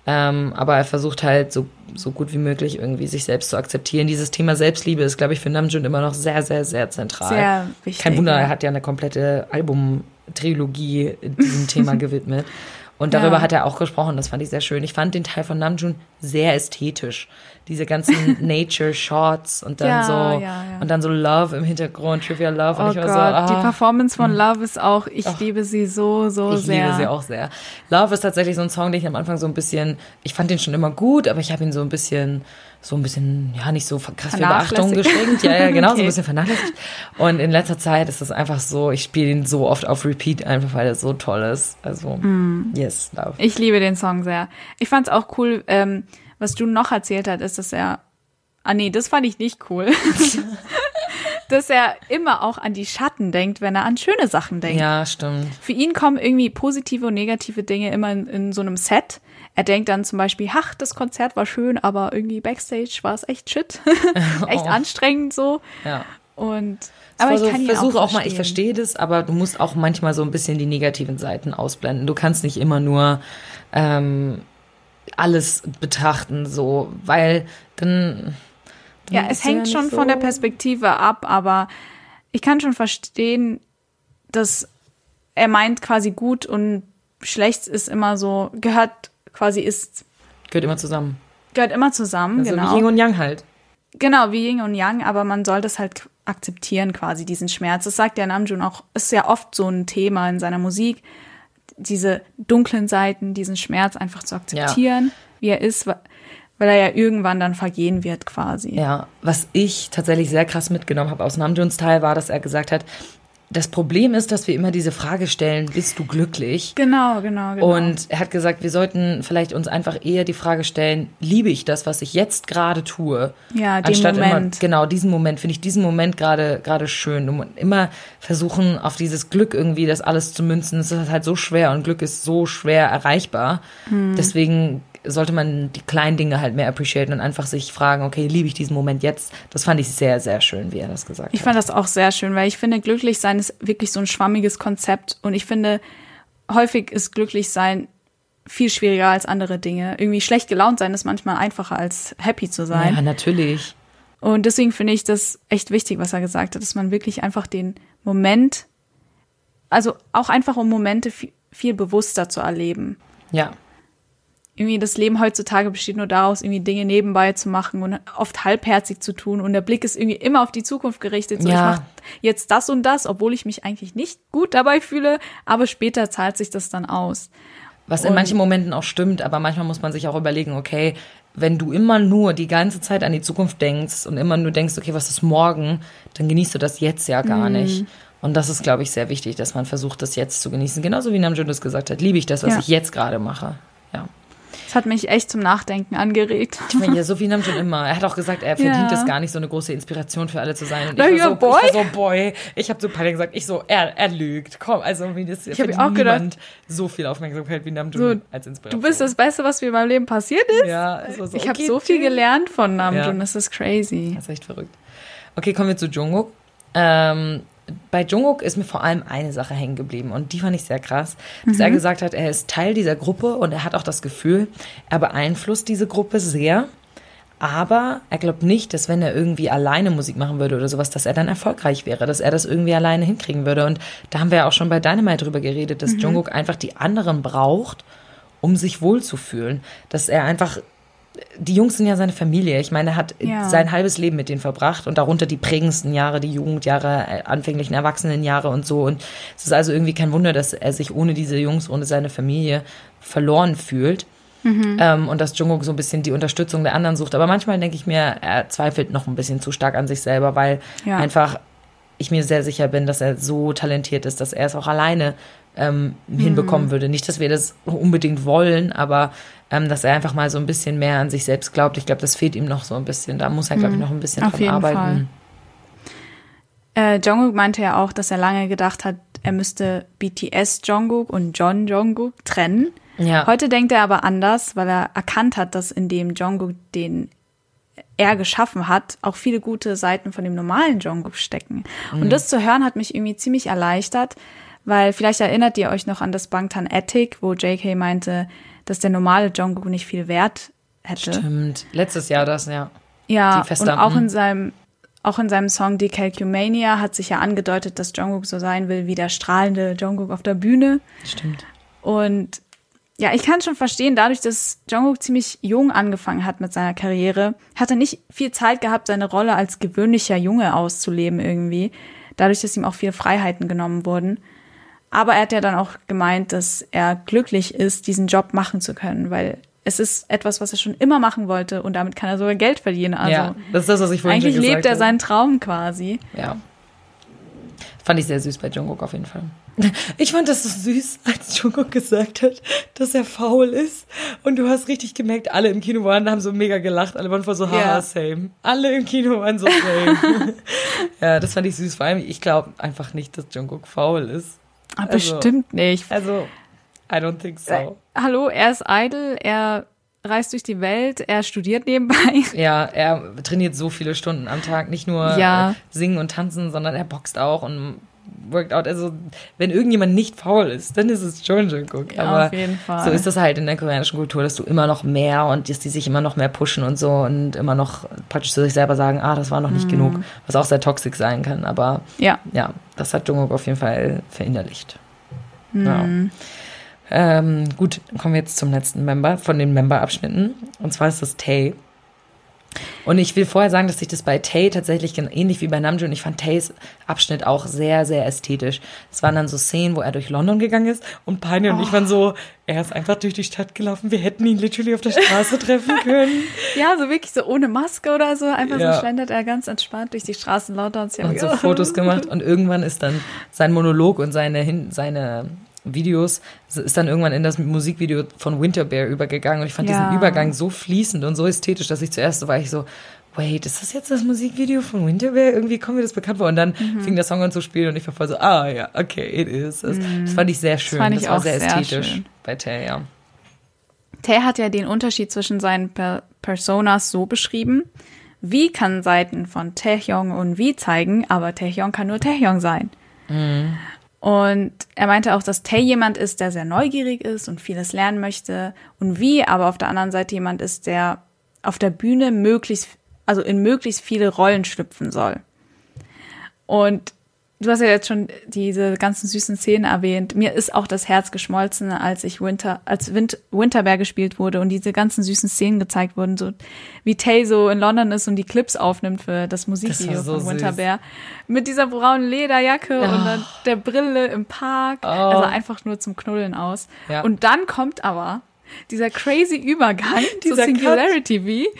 ähm, aber er versucht halt so, so gut wie möglich irgendwie sich selbst zu akzeptieren. Dieses Thema Selbstliebe ist, glaube ich, für Namjoon immer noch sehr, sehr, sehr zentral. Sehr wichtig. Kein Wunder, er hat ja eine komplette Album-Trilogie diesem Thema gewidmet. Und darüber Ja. hat er auch gesprochen, das fand ich sehr schön. Ich fand den Teil von Namjoon sehr ästhetisch. Diese ganzen Nature-Shots und dann Ja, so ja, und dann so Love im Hintergrund, Trivia Love. Und Oh ich Gott, war so, die ah, Performance von Love ist auch, ich liebe sie so, so ich sehr. liebe sie auch sehr. Love ist tatsächlich so ein Song, den ich am Anfang so ein bisschen, ich fand den schon immer gut, aber ich habe ihn so ein bisschen, so ein bisschen, ja, nicht so krass viel Beachtung geschenkt. Ja, ja, genau, so Okay. ein bisschen vernachlässigt. Und in letzter Zeit ist es einfach so, ich spiele ihn so oft auf Repeat, einfach weil er so toll ist. Also, Mm. yes, Love. Ich liebe den Song sehr. Ich fand es auch cool, ähm, was du noch erzählt hast, ist, dass er. Ah nee, das fand ich nicht cool. dass er immer auch an die Schatten denkt, wenn er an schöne Sachen denkt. Ja, stimmt. Für ihn kommen irgendwie positive und negative Dinge immer in, in so einem Set. Er denkt dann zum Beispiel, ach, das Konzert war schön, aber irgendwie Backstage war es echt shit. echt Oh. anstrengend so. Ja. Und aber ich also, kann ihn versuch auch, auch, mal, ich verstehe das, aber du musst auch manchmal so ein bisschen die negativen Seiten ausblenden. Du kannst nicht immer nur ähm, alles betrachten, so, weil dann. dann Ja, es hängt nicht schon so- von der Perspektive ab, aber ich kann schon verstehen, dass er meint quasi gut und schlecht ist immer so, gehört quasi ist, Gehört immer zusammen. gehört immer zusammen, Also wie genau. Yin und Yang halt. Genau, wie Yin und Yang, aber man soll das halt akzeptieren quasi, diesen Schmerz. Das sagt ja Namjoon auch, ist ja oft so ein Thema in seiner Musik, diese dunklen Seiten, diesen Schmerz einfach zu akzeptieren, wie er ist, weil er ja irgendwann dann vergehen wird quasi. Ja, was ich tatsächlich sehr krass mitgenommen habe aus Namjoons Teil war, dass er gesagt hat, das Problem ist, dass wir immer diese Frage stellen, bist du glücklich? Genau, genau, genau. Und er hat gesagt, wir sollten vielleicht uns einfach eher die Frage stellen, liebe ich das, was ich jetzt gerade tue? Ja, den Anstatt immer, Moment. genau, diesen Moment, finde ich diesen Moment gerade, gerade schön. Und immer versuchen, auf dieses Glück irgendwie das alles zu münzen. Das ist halt so schwer und Glück ist so schwer erreichbar. Hm. Deswegen sollte man die kleinen Dinge halt mehr appreciaten und einfach sich fragen, okay, liebe ich diesen Moment jetzt? Das fand ich sehr, sehr schön, wie er das gesagt Ich hat. fand das auch sehr schön, weil ich finde, glücklich sein ist wirklich so ein schwammiges Konzept und ich finde, häufig ist glücklich sein viel schwieriger als andere Dinge. Irgendwie schlecht gelaunt sein ist manchmal einfacher als happy zu sein. Ja, natürlich. Und deswegen finde ich das echt wichtig, was er gesagt hat, dass man wirklich einfach den Moment, also auch einfach um Momente viel, viel bewusster zu erleben. Ja. Irgendwie das Leben heutzutage besteht nur daraus, irgendwie Dinge nebenbei zu machen und oft halbherzig zu tun. Und der Blick ist irgendwie immer auf die Zukunft gerichtet. So, Ja. ich mache jetzt das und das, obwohl ich mich eigentlich nicht gut dabei fühle, aber später zahlt sich das dann aus. Was in Und- manchen Momenten auch stimmt, aber manchmal muss man sich auch überlegen, okay, wenn du immer nur die ganze Zeit an die Zukunft denkst und immer nur denkst, okay, was ist morgen, dann genießt du das jetzt ja Mhm. gar nicht. Und das ist, glaube ich, sehr wichtig, dass man versucht, das jetzt zu genießen. Genauso wie Namjoon das gesagt hat, liebe ich das, was Ja. ich jetzt gerade mache. Ja. Das hat mich echt zum Nachdenken angeregt. Ich meine, ja, so wie Namjoon immer. Er hat auch gesagt, er verdient Ja. es gar nicht, so eine große Inspiration für alle zu sein. Und Na ich, ja, war so, boy. ich war so, boy. Ich habe zu Peiler gesagt, ich so, er, er lügt. Komm, also wie das Ich hab verdient auch gedacht- so viel Aufmerksamkeit wie Namjoon So, als Du Inspiration. bist das Beste, was mir in meinem Leben passiert ist. Ja, war so, ich habe okay, so viel gelernt von Namjoon, Ja. das ist crazy. Das ist echt verrückt. Okay, kommen wir zu Jungkook. Ähm, bei Jungkook ist mir vor allem eine Sache hängen geblieben und die fand ich sehr krass, dass er gesagt hat, er ist Teil dieser Gruppe und er hat auch das Gefühl, er beeinflusst diese Gruppe sehr, aber er glaubt nicht, dass wenn er irgendwie alleine Musik machen würde oder sowas, dass er dann erfolgreich wäre, dass er das irgendwie alleine hinkriegen würde und da haben wir ja auch schon bei Dynamite drüber geredet, dass Jungkook einfach die anderen braucht, um sich wohlzufühlen, dass er einfach die Jungs sind ja seine Familie. Ich meine, er hat Ja. sein halbes Leben mit denen verbracht und darunter die prägendsten Jahre, die Jugendjahre, äh, anfänglichen Erwachsenenjahre und so. Und es ist also irgendwie kein Wunder, dass er sich ohne diese Jungs, ohne seine Familie verloren fühlt. Mhm. Ähm, und dass Jungkook so ein bisschen die Unterstützung der anderen sucht. Aber manchmal denke ich mir, er zweifelt noch ein bisschen zu stark an sich selber, weil Ja. einfach ich mir sehr sicher bin, dass er so talentiert ist, dass er es auch alleine ähm, hinbekommen würde. Nicht, dass wir das unbedingt wollen, aber ähm, dass er einfach mal so ein bisschen mehr an sich selbst glaubt. Ich glaube, das fehlt ihm noch so ein bisschen. Da muss er, glaube ich, noch ein bisschen Auf dran arbeiten. Äh, Jungkook meinte ja auch, dass er lange gedacht hat, er müsste BTS Jungkook und John Jungkook trennen, Ja. Heute denkt er aber anders, weil er erkannt hat, dass in dem Jungkook, den er geschaffen hat, auch viele gute Seiten von dem normalen Jungkook stecken. Mhm. Und das zu hören hat mich irgendwie ziemlich erleichtert, weil vielleicht erinnert ihr euch noch an das Bangtan Attic, wo JK meinte, dass der normale Jungkook nicht viel Wert hätte. Stimmt. Letztes Jahr das, ja. Ja, Die und auch in seinem auch in seinem Song Decalcumania hat sich ja angedeutet, dass Jungkook so sein will wie der strahlende Jungkook auf der Bühne. Stimmt. Und ja, ich kann schon verstehen, dadurch, dass Jungkook ziemlich jung angefangen hat mit seiner Karriere, hat er nicht viel Zeit gehabt, seine Rolle als gewöhnlicher Junge auszuleben irgendwie. Dadurch, dass ihm auch viele Freiheiten genommen wurden. Aber er hat ja dann auch gemeint, dass er glücklich ist, diesen Job machen zu können, weil es ist etwas, was er schon immer machen wollte und damit kann er sogar Geld verdienen. Also ja, das ist das, was ich vorhin eigentlich lebt er habe. seinen Traum quasi. Ja. Fand ich sehr süß bei Jungkook auf jeden Fall. Ich fand das so süß, als Jungkook gesagt hat, dass er faul ist. Und du hast richtig gemerkt, alle im Kino waren, haben so mega gelacht. Alle waren voll so, haha, Ja. same. Alle im Kino waren so same. ja, das fand ich süß. Vor allem, ich glaube einfach nicht, dass Jungkook faul ist. Aber Also- bestimmt nicht. Also, I don't think so. Hallo, er ist idle, er reist durch die Welt, er studiert nebenbei. Ja, er trainiert so viele Stunden am Tag. Nicht nur Ja. äh, singen und tanzen, sondern er boxt auch und worked out. Also, wenn irgendjemand nicht faul ist, dann ist es schon Jungkook. Ja, Aber auf jeden Fall. so ist das halt in der koreanischen Kultur, dass du immer noch mehr und dass die sich immer noch mehr pushen und so und immer noch praktisch zu sich selber sagen, ah, das war noch Mhm. nicht genug, was auch sehr toxisch sein kann. Aber Ja, ja, das hat Jungkook auf jeden Fall verinnerlicht. Mhm. Ja. Ähm, gut, dann kommen wir jetzt zum letzten Member von den Member-Abschnitten. Und zwar ist das Tay. Und ich will vorher sagen, dass ich das bei Tay tatsächlich ähnlich wie bei Namjoon, ich fand Tays Abschnitt auch sehr, sehr ästhetisch. Es waren dann so Szenen, wo er durch London gegangen ist und Pani und ich waren so, er ist einfach durch die Stadt gelaufen, wir hätten ihn literally auf der Straße treffen können. ja, so wirklich so ohne Maske oder so. Einfach Ja. so schlendert er ganz entspannt durch die Straßen Londons. Und so Fotos gemacht und irgendwann ist dann sein Monolog und seine, seine Videos ist dann irgendwann in das Musikvideo von Winter Bear übergegangen und ich fand Ja. diesen Übergang so fließend und so ästhetisch, dass ich zuerst so war ich so, wait, ist das jetzt das Musikvideo von Winter Bear? Irgendwie kommt mir das bekannt vor und dann Mhm. fing der Song an zu spielen und ich war voll so, ah ja, okay, it is. Das, das fand ich sehr schön, Mhm. fand das, ich war auch sehr sehr ästhetisch schön. bei Tay, ja. Tay hat ja den Unterschied zwischen seinen per Personas so beschrieben. Wie kann Seiten von Taehyung und Wie zeigen, aber Taehyung kann nur Taehyung sein. Und er meinte auch, dass Tae jemand ist, der sehr neugierig ist und vieles lernen möchte und Wie aber auf der anderen Seite jemand ist, der auf der Bühne möglichst, also in möglichst viele Rollen schlüpfen soll. Und du hast ja jetzt schon diese ganzen süßen Szenen erwähnt. Mir ist auch das Herz geschmolzen, als ich Winter, als Wind, Winterberg gespielt wurde und diese ganzen süßen Szenen gezeigt wurden, so wie Tay so in London ist und die Clips aufnimmt für das Musikvideo so von. Winterberg. Mit dieser braunen Lederjacke und dann der Brille im Park. Also einfach nur zum Knuddeln aus. Ja. Und dann kommt aber dieser crazy Übergang Dieser Singularity V.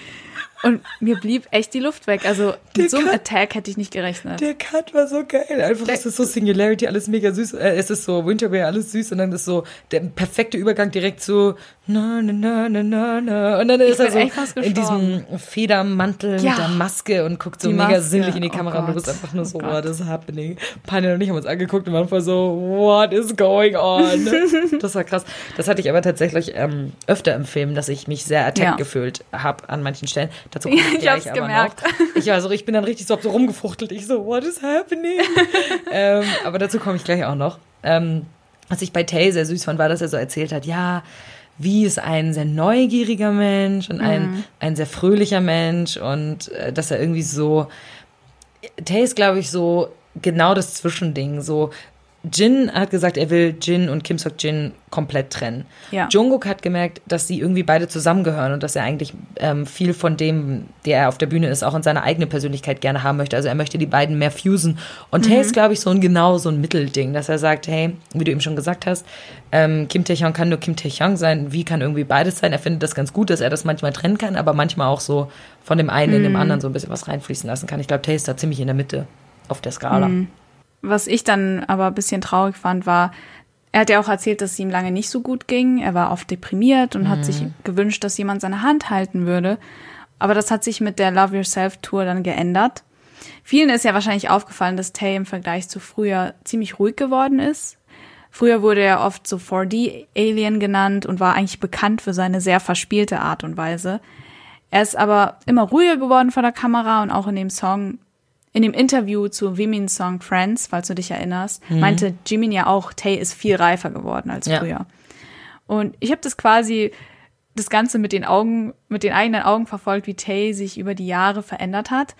Und mir blieb echt die Luft weg. Also Der mit so einem Cut- Attack hätte ich nicht gerechnet. Der Cut war so geil. Einfach, es ist so Singularity, alles mega süß. Äh, es ist so Winterbear, alles süß. Und dann ist so der perfekte Übergang direkt zu na, na, na, na, na, na. Und dann ist er so in diesem Federmantel Ja. mit der Maske und guckt so Die mega Maske. sinnlich in die Oh Kamera. und du bist einfach nur so, Oh what is happening? Pani und ich haben uns angeguckt und waren voll so, what is going on? das war krass. Das hatte ich aber tatsächlich ähm, öfter im Film, dass ich mich sehr attacked Ja. gefühlt habe an manchen Stellen. Dazu komme ich Ich gleich hab's aber gemerkt. noch. Ich war so, ich bin dann richtig so, so rumgefuchtelt. Ich so, what is happening? ähm, aber dazu komme ich gleich auch noch. Ähm, was ich bei Tay sehr süß fand, war, dass er so erzählt hat, ja, wie ist ein sehr neugieriger Mensch und ein, ein sehr fröhlicher Mensch und äh, dass er irgendwie so, Tay ist, glaube ich, so genau das Zwischending, so Jin hat gesagt, er will Jin und Kim Sok Jin komplett trennen. Ja. Jungkook hat gemerkt, dass sie irgendwie beide zusammengehören und dass er eigentlich ähm, viel von dem, der er auf der Bühne ist, auch in seiner eigenen Persönlichkeit gerne haben möchte. Also er möchte die beiden mehr fusen. Und Tae ist, glaube ich, so ein genau so ein Mittelding, dass er sagt, hey, wie du eben schon gesagt hast, ähm, Kim Tae-hyung kann nur Kim Tae-hyung sein, wie kann irgendwie beides sein. Er findet das ganz gut, dass er das manchmal trennen kann, aber manchmal auch so von dem einen in dem anderen so ein bisschen was reinfließen lassen kann. Ich glaube, Tae ist da ziemlich in der Mitte auf der Skala. Was ich dann aber ein bisschen traurig fand, war, er hat ja auch erzählt, dass es ihm lange nicht so gut ging. Er war oft deprimiert und hat sich gewünscht, dass jemand seine Hand halten würde. Aber das hat sich mit der Love Yourself Tour dann geändert. Vielen ist ja wahrscheinlich aufgefallen, dass Tay im Vergleich zu früher ziemlich ruhig geworden ist. Früher wurde er oft so 4D-Alien genannt und war eigentlich bekannt für seine sehr verspielte Art und Weise. Er ist aber immer ruhiger geworden vor der Kamera und auch in dem Song, in dem Interview zu Wimins Song Friends, falls du dich erinnerst, mhm. meinte Jimin ja auch, Tay ist viel reifer geworden als ja. früher. Und ich habe das quasi das Ganze mit den Augen, mit den eigenen Augen verfolgt, wie Tay sich über die Jahre verändert hat.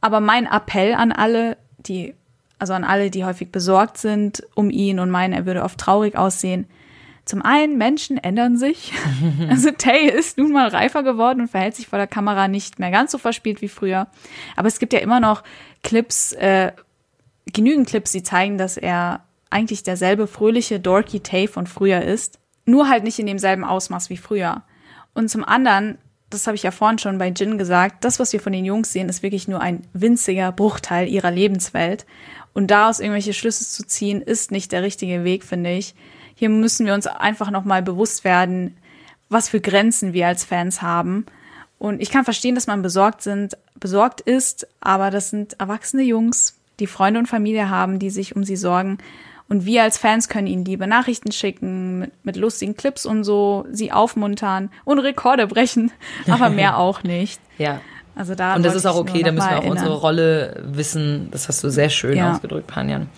Aber mein Appell an alle, die, also an alle, die häufig besorgt sind um ihn und meinen, er würde oft traurig aussehen. Zum einen, Menschen ändern sich. Also Tay ist nun mal reifer geworden und verhält sich vor der Kamera nicht mehr ganz so verspielt wie früher. Aber es gibt ja immer noch Clips, äh, genügend Clips, die zeigen, dass er eigentlich derselbe fröhliche, dorky Tay von früher ist. Nur halt nicht in demselben Ausmaß wie früher. Und zum anderen, das habe ich ja vorhin schon bei Jin gesagt, das, was wir von den Jungs sehen, ist wirklich nur ein winziger Bruchteil ihrer Lebenswelt. Und daraus irgendwelche Schlüsse zu ziehen, ist nicht der richtige Weg, finde ich. Hier müssen wir uns einfach nochmal bewusst werden, was für Grenzen wir als Fans haben. Und ich kann verstehen, dass man besorgt sind, besorgt ist, aber das sind erwachsene Jungs, die Freunde und Familie haben, die sich um sie sorgen. Und wir als Fans können ihnen liebe Nachrichten schicken, mit, mit lustigen Clips und so, sie aufmuntern und Rekorde brechen, aber mehr auch nicht. ja. Also da und das ist auch okay, da müssen wir auch erinnern. unsere Rolle wissen. Das hast du sehr schön ja. ausgedrückt, Panjan.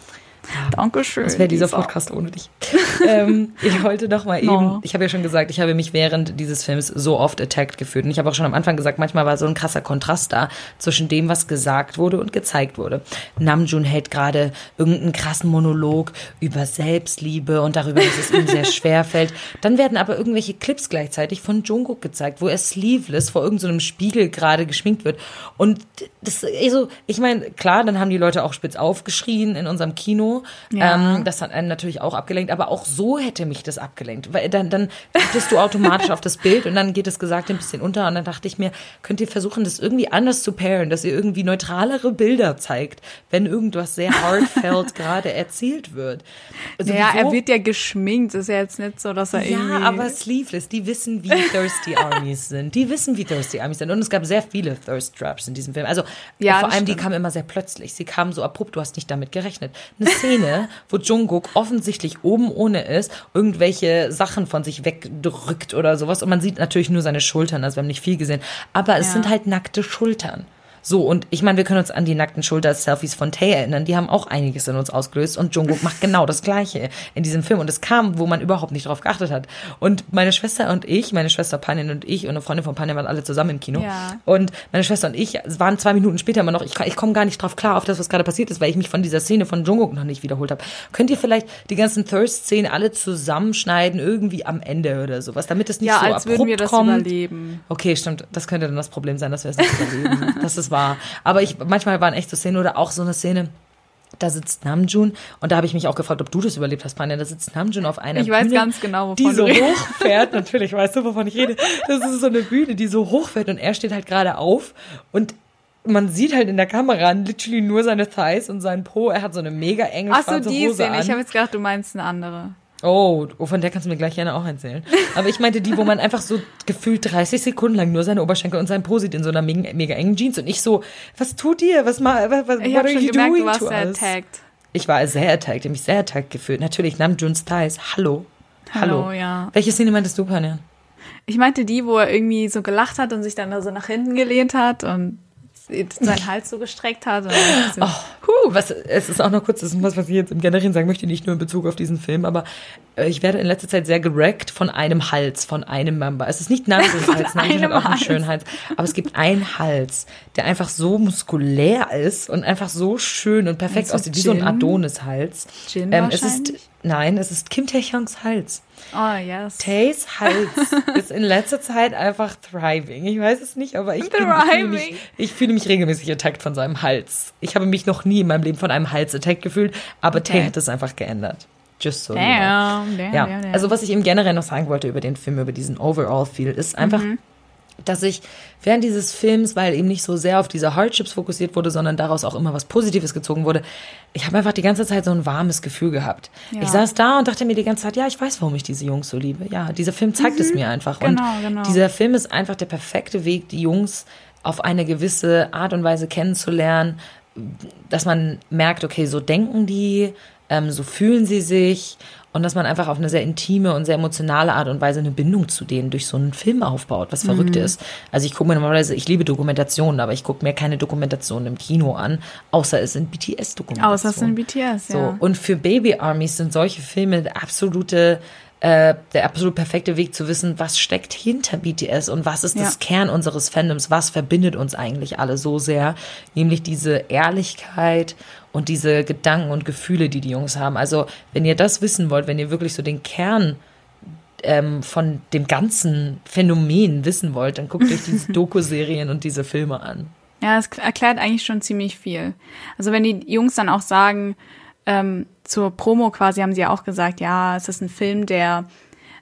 Dankeschön. Das wäre dieser Podcast ohne dich. ähm, ich wollte noch mal eben, no. ich habe ja schon gesagt, ich habe mich während dieses Films so oft attacked gefühlt. Und ich habe auch schon am Anfang gesagt, manchmal war so ein krasser Kontrast da zwischen dem, was gesagt wurde und gezeigt wurde. Namjoon hält gerade irgendeinen krassen Monolog über Selbstliebe und darüber, dass es ihm sehr schwer fällt. Dann werden aber irgendwelche Clips gleichzeitig von Jungkook gezeigt, wo er sleeveless vor irgendeinem so Spiegel gerade geschminkt wird. Und das, also, ich meine, klar, dann haben die Leute auch spitz aufgeschrien in unserem Kino ja. Ähm, das hat einen natürlich auch abgelenkt, aber auch so hätte mich das abgelenkt. Weil dann, dann gehst du automatisch auf das Bild und dann geht das Gesagte ein bisschen unter. Und dann dachte ich mir, könnt ihr versuchen, das irgendwie anders zu pairen, dass ihr irgendwie neutralere Bilder zeigt, wenn irgendwas sehr heartfelt gerade erzählt wird. Also ja, er wird ja geschminkt. Ist ja jetzt nicht so, dass er irgendwie. Ja, aber Sleeveless, die wissen, wie Thirsty Armies sind. Die wissen, wie Thirsty Armies sind. Und es gab sehr viele Thirst Traps in diesem Film. Also ja, vor allem, stimmt. die kamen immer sehr plötzlich. Sie kamen so abrupt, du hast nicht damit gerechnet. Eine Szene, wo Jungkook offensichtlich oben ohne ist, irgendwelche Sachen von sich wegdrückt oder sowas. Und man sieht natürlich nur seine Schultern, also wir haben nicht viel gesehen. Aber es ja. sind halt nackte Schultern. So, und ich meine, wir können uns an die nackten Schulter-Selfies von Tay erinnern. Die haben auch einiges in uns ausgelöst. Und Jungkook macht genau das Gleiche in diesem Film. Und es kam, wo man überhaupt nicht drauf geachtet hat. Und meine Schwester und ich, meine Schwester Panin und ich und eine Freundin von Panin waren alle zusammen im Kino. Ja. Und meine Schwester und ich waren zwei Minuten später immer noch, ich, ich komme gar nicht drauf klar auf das, was gerade passiert ist, weil ich mich von dieser Szene von Jungkook noch nicht wiederholt habe. Könnt ihr vielleicht die ganzen Thirst-Szenen alle zusammenschneiden, irgendwie am Ende oder sowas, damit es nicht ja, so als abrupt würden wir das kommt? überleben. Okay, stimmt. Das könnte dann das Problem sein, dass wir es nicht überleben. das ist wahr. Aber ich, manchmal waren echt so Szenen oder auch so eine Szene, da sitzt Namjoon und da habe ich mich auch gefragt, ob du das überlebt hast, Panja. Da sitzt Namjoon auf einer ich Bühne, weiß ganz genau, die so hochfährt. Natürlich weißt du, wovon ich rede. Das ist so eine Bühne, die so hochfährt und er steht halt gerade auf und man sieht halt in der Kamera literally nur seine Thighs und seinen Po. Er hat so eine mega enge Ach so, die Hose Szene. An. Ich habe jetzt gedacht, du meinst eine andere. Oh, oh, von der kannst du mir gleich gerne auch erzählen. Aber ich meinte die, wo man einfach so gefühlt 30 Sekunden lang nur seine Oberschenkel und sein Po sieht in so einer mega, mega engen Jeans. Und ich so, was tut ihr? Was mal, was, was ich hab schon gemerkt, du warst sehr attacked. Ich war sehr attacked, ich habe mich sehr attacked gefühlt. Natürlich, Namjoons Thighs. Hallo. Hallo. Hallo, ja. Welche Szene meintest du, Panja? Ich meinte die, wo er irgendwie so gelacht hat und sich dann da so nach hinten gelehnt hat und seinen Hals so gestreckt hat. So, oh, huh, was, es ist auch noch kurz, das ist was, was ich jetzt im Generellen sagen möchte, nicht nur in Bezug auf diesen Film, aber äh, ich werde in letzter Zeit sehr gerackt von einem Hals, von einem Member. Es ist nicht Nantes Hals, Nantes hat auch einen schönen Hals, aber es gibt einen Hals, der einfach so muskulär ist und einfach so schön und perfekt also aussieht, wie so ein Adonis-Hals. Ähm, es ist, nein, es ist Kim Tae-hyungs Hals. Oh, yes. Tays Hals ist in letzter Zeit einfach thriving. Ich weiß es nicht, aber ich, bin, ich, fühle mich, ich fühle mich regelmäßig attacked von seinem Hals. Ich habe mich noch nie in meinem Leben von einem Hals attacked gefühlt, aber okay. Tay hat es einfach geändert. Just so. Damn, damn, ja. Damn, damn. Also was ich eben generell noch sagen wollte über den Film, über diesen Overall-Feel, ist einfach, mhm dass ich während dieses Films, weil eben nicht so sehr auf diese Hardships fokussiert wurde, sondern daraus auch immer was Positives gezogen wurde, ich habe einfach die ganze Zeit so ein warmes Gefühl gehabt. Ja. Ich saß da und dachte mir die ganze Zeit, ja, ich weiß, warum ich diese Jungs so liebe. Ja, dieser Film zeigt mhm. es mir einfach. Genau, und genau. dieser Film ist einfach der perfekte Weg, die Jungs auf eine gewisse Art und Weise kennenzulernen, dass man merkt, okay, so denken die, ähm, so fühlen sie sich und dass man einfach auf eine sehr intime und sehr emotionale Art und Weise eine Bindung zu denen durch so einen Film aufbaut, was verrückt Mhm. ist. Also ich gucke mir normalerweise, ich liebe Dokumentationen, aber ich gucke mir keine Dokumentationen im Kino an, außer es sind BTS-Dokumentationen. Außer es sind BTS, So, ja. und für Baby Armies sind solche Filme der absolute, äh, der absolut perfekte Weg zu wissen, was steckt hinter BTS und was ist das Ja. Kern unseres Fandoms, was verbindet uns eigentlich alle so sehr, nämlich diese Ehrlichkeit und diese Gedanken und Gefühle, die die Jungs haben. Also, wenn ihr das wissen wollt, wenn ihr wirklich so den Kern ähm, von dem ganzen Phänomen wissen wollt, dann guckt euch diese Doku-Serien und diese Filme an. Ja, es erklärt eigentlich schon ziemlich viel. Also wenn die Jungs dann auch sagen, ähm, zur Promo quasi haben sie ja auch gesagt, ja, es ist ein Film, der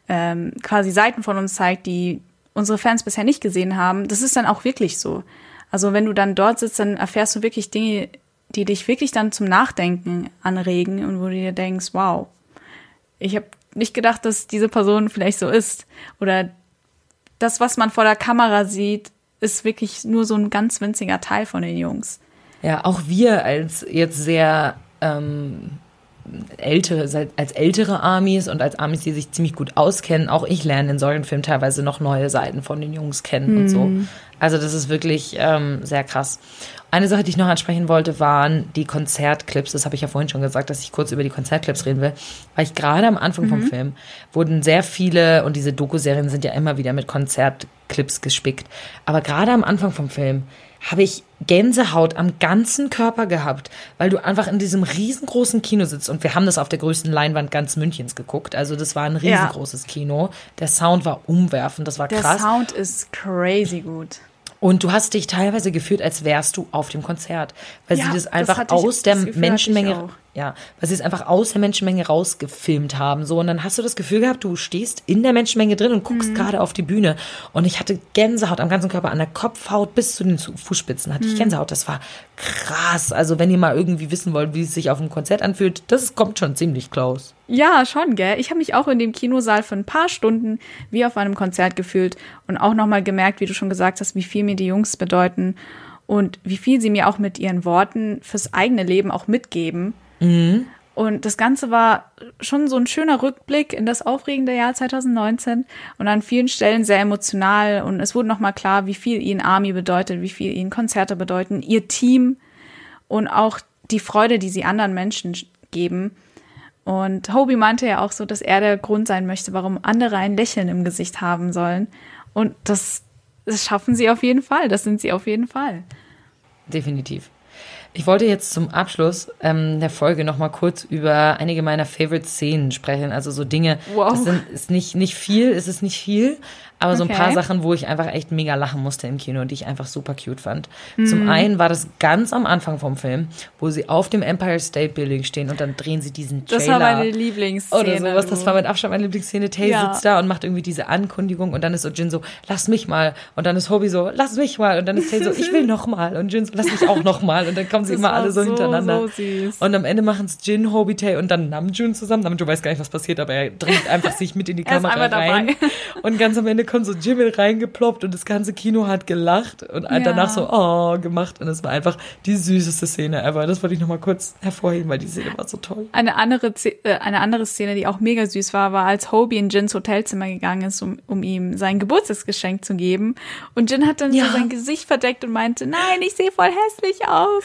ähm, quasi Seiten von uns zeigt, die unsere Fans bisher nicht gesehen haben. Das ist dann auch wirklich so. Also wenn du dann dort sitzt, dann erfährst du wirklich Dinge, die dich wirklich dann zum Nachdenken anregen und wo du dir denkst, wow, ich habe nicht gedacht, dass diese Person vielleicht so ist. Oder das, was man vor der Kamera sieht, ist wirklich nur so ein ganz winziger Teil von den Jungs. Ja, auch wir als jetzt sehr ähm, ältere, als ältere Amis und als Amis, die sich ziemlich gut auskennen, auch ich lerne in solchen Filmen teilweise noch neue Seiten von den Jungs kennen und so. Also das ist wirklich ähm, sehr krass. Eine Sache, die ich noch ansprechen wollte, waren die Konzertclips. Das habe ich ja vorhin schon gesagt, dass ich kurz über die Konzertclips reden will. Weil ich gerade am Anfang vom Film wurden sehr viele, und diese Doku-Serien sind ja immer wieder mit Konzertclips gespickt, aber gerade am Anfang vom Film habe ich Gänsehaut am ganzen Körper gehabt, weil du einfach in diesem riesengroßen Kino sitzt und wir haben das auf der größten Leinwand ganz Münchens geguckt. Also das war ein riesengroßes Kino. Der Sound war umwerfend, das war Der krass. Sound ist crazy gut. Und du hast dich teilweise gefühlt, als wärst du auf dem Konzert, weil Ja, sie das das einfach ich- aus der das Menschenmenge. Ja, weil sie es einfach aus der Menschenmenge rausgefilmt haben, so und dann hast du das Gefühl gehabt, du stehst in der Menschenmenge drin und Mhm. guckst gerade auf die Bühne und ich hatte Gänsehaut am ganzen Körper, an der Kopfhaut bis zu den Fußspitzen hatte ich Mhm. Gänsehaut. Das war krass. Also wenn ihr mal irgendwie wissen wollt, wie es sich auf einem Konzert anfühlt, das kommt schon ziemlich close. Ja, schon, gell? Ich habe mich auch in dem Kinosaal für ein paar Stunden wie auf einem Konzert gefühlt und auch nochmal gemerkt, wie du schon gesagt hast, wie viel mir die Jungs bedeuten und wie viel sie mir auch mit ihren Worten fürs eigene Leben auch mitgeben. Und das Ganze war schon so ein schöner Rückblick in das aufregende Jahr 2019 und an vielen Stellen sehr emotional. Und es wurde nochmal klar, wie viel ihnen Army bedeutet, wie viel ihnen Konzerte bedeuten, ihr Team und auch die Freude, die sie anderen Menschen geben. Und Hobie meinte ja auch so, dass er der Grund sein möchte, warum andere ein Lächeln im Gesicht haben sollen. Und das, das schaffen sie auf jeden Fall. Das sind sie auf jeden Fall. Definitiv. Ich wollte jetzt zum Abschluss ähm, der Folge noch mal kurz über einige meiner Favorite-Szenen sprechen. Also so Dinge, Wow. das sind, ist nicht, nicht viel, es ist nicht viel, aber so ein Okay. paar Sachen, wo ich einfach echt mega lachen musste im Kino und die ich einfach super cute fand. Mhm. Zum einen war das ganz am Anfang vom Film, wo sie auf dem Empire State Building stehen und dann drehen sie diesen Das Trailer. war meine Lieblingsszene. Oder sowas, das war mit Abstand meine Lieblingsszene. Tay Ja. sitzt da und macht irgendwie diese Ankündigung und dann ist so Jin so, lass mich mal. Und dann ist Hobie so, lass mich mal. Und dann ist Tay so, ich will noch mal. Und Jin so, lass mich auch noch mal. Und dann kommen sie Das immer alle so, so, hintereinander. so süß. Und am Ende machen es Jin, Hobie, Tay und dann Namjoon zusammen. Namjoon weiß gar nicht, was passiert, aber er dreht einfach sich mit in die Er Kamera einfach dabei. rein. Und ganz am Ende kommt so Jimin reingeploppt und das ganze Kino hat gelacht und danach so, oh, gemacht. Und es war einfach die süßeste Szene ever. Das wollte ich noch mal kurz hervorheben, weil die Szene war so toll. Eine andere, äh, eine andere Szene, die auch mega süß war, war, als Hobie in Jins Hotelzimmer gegangen ist, um, um ihm sein Geburtstagsgeschenk zu geben. Und Jin hat dann Ja. so sein Gesicht verdeckt und meinte, nein, ich sehe voll hässlich aus.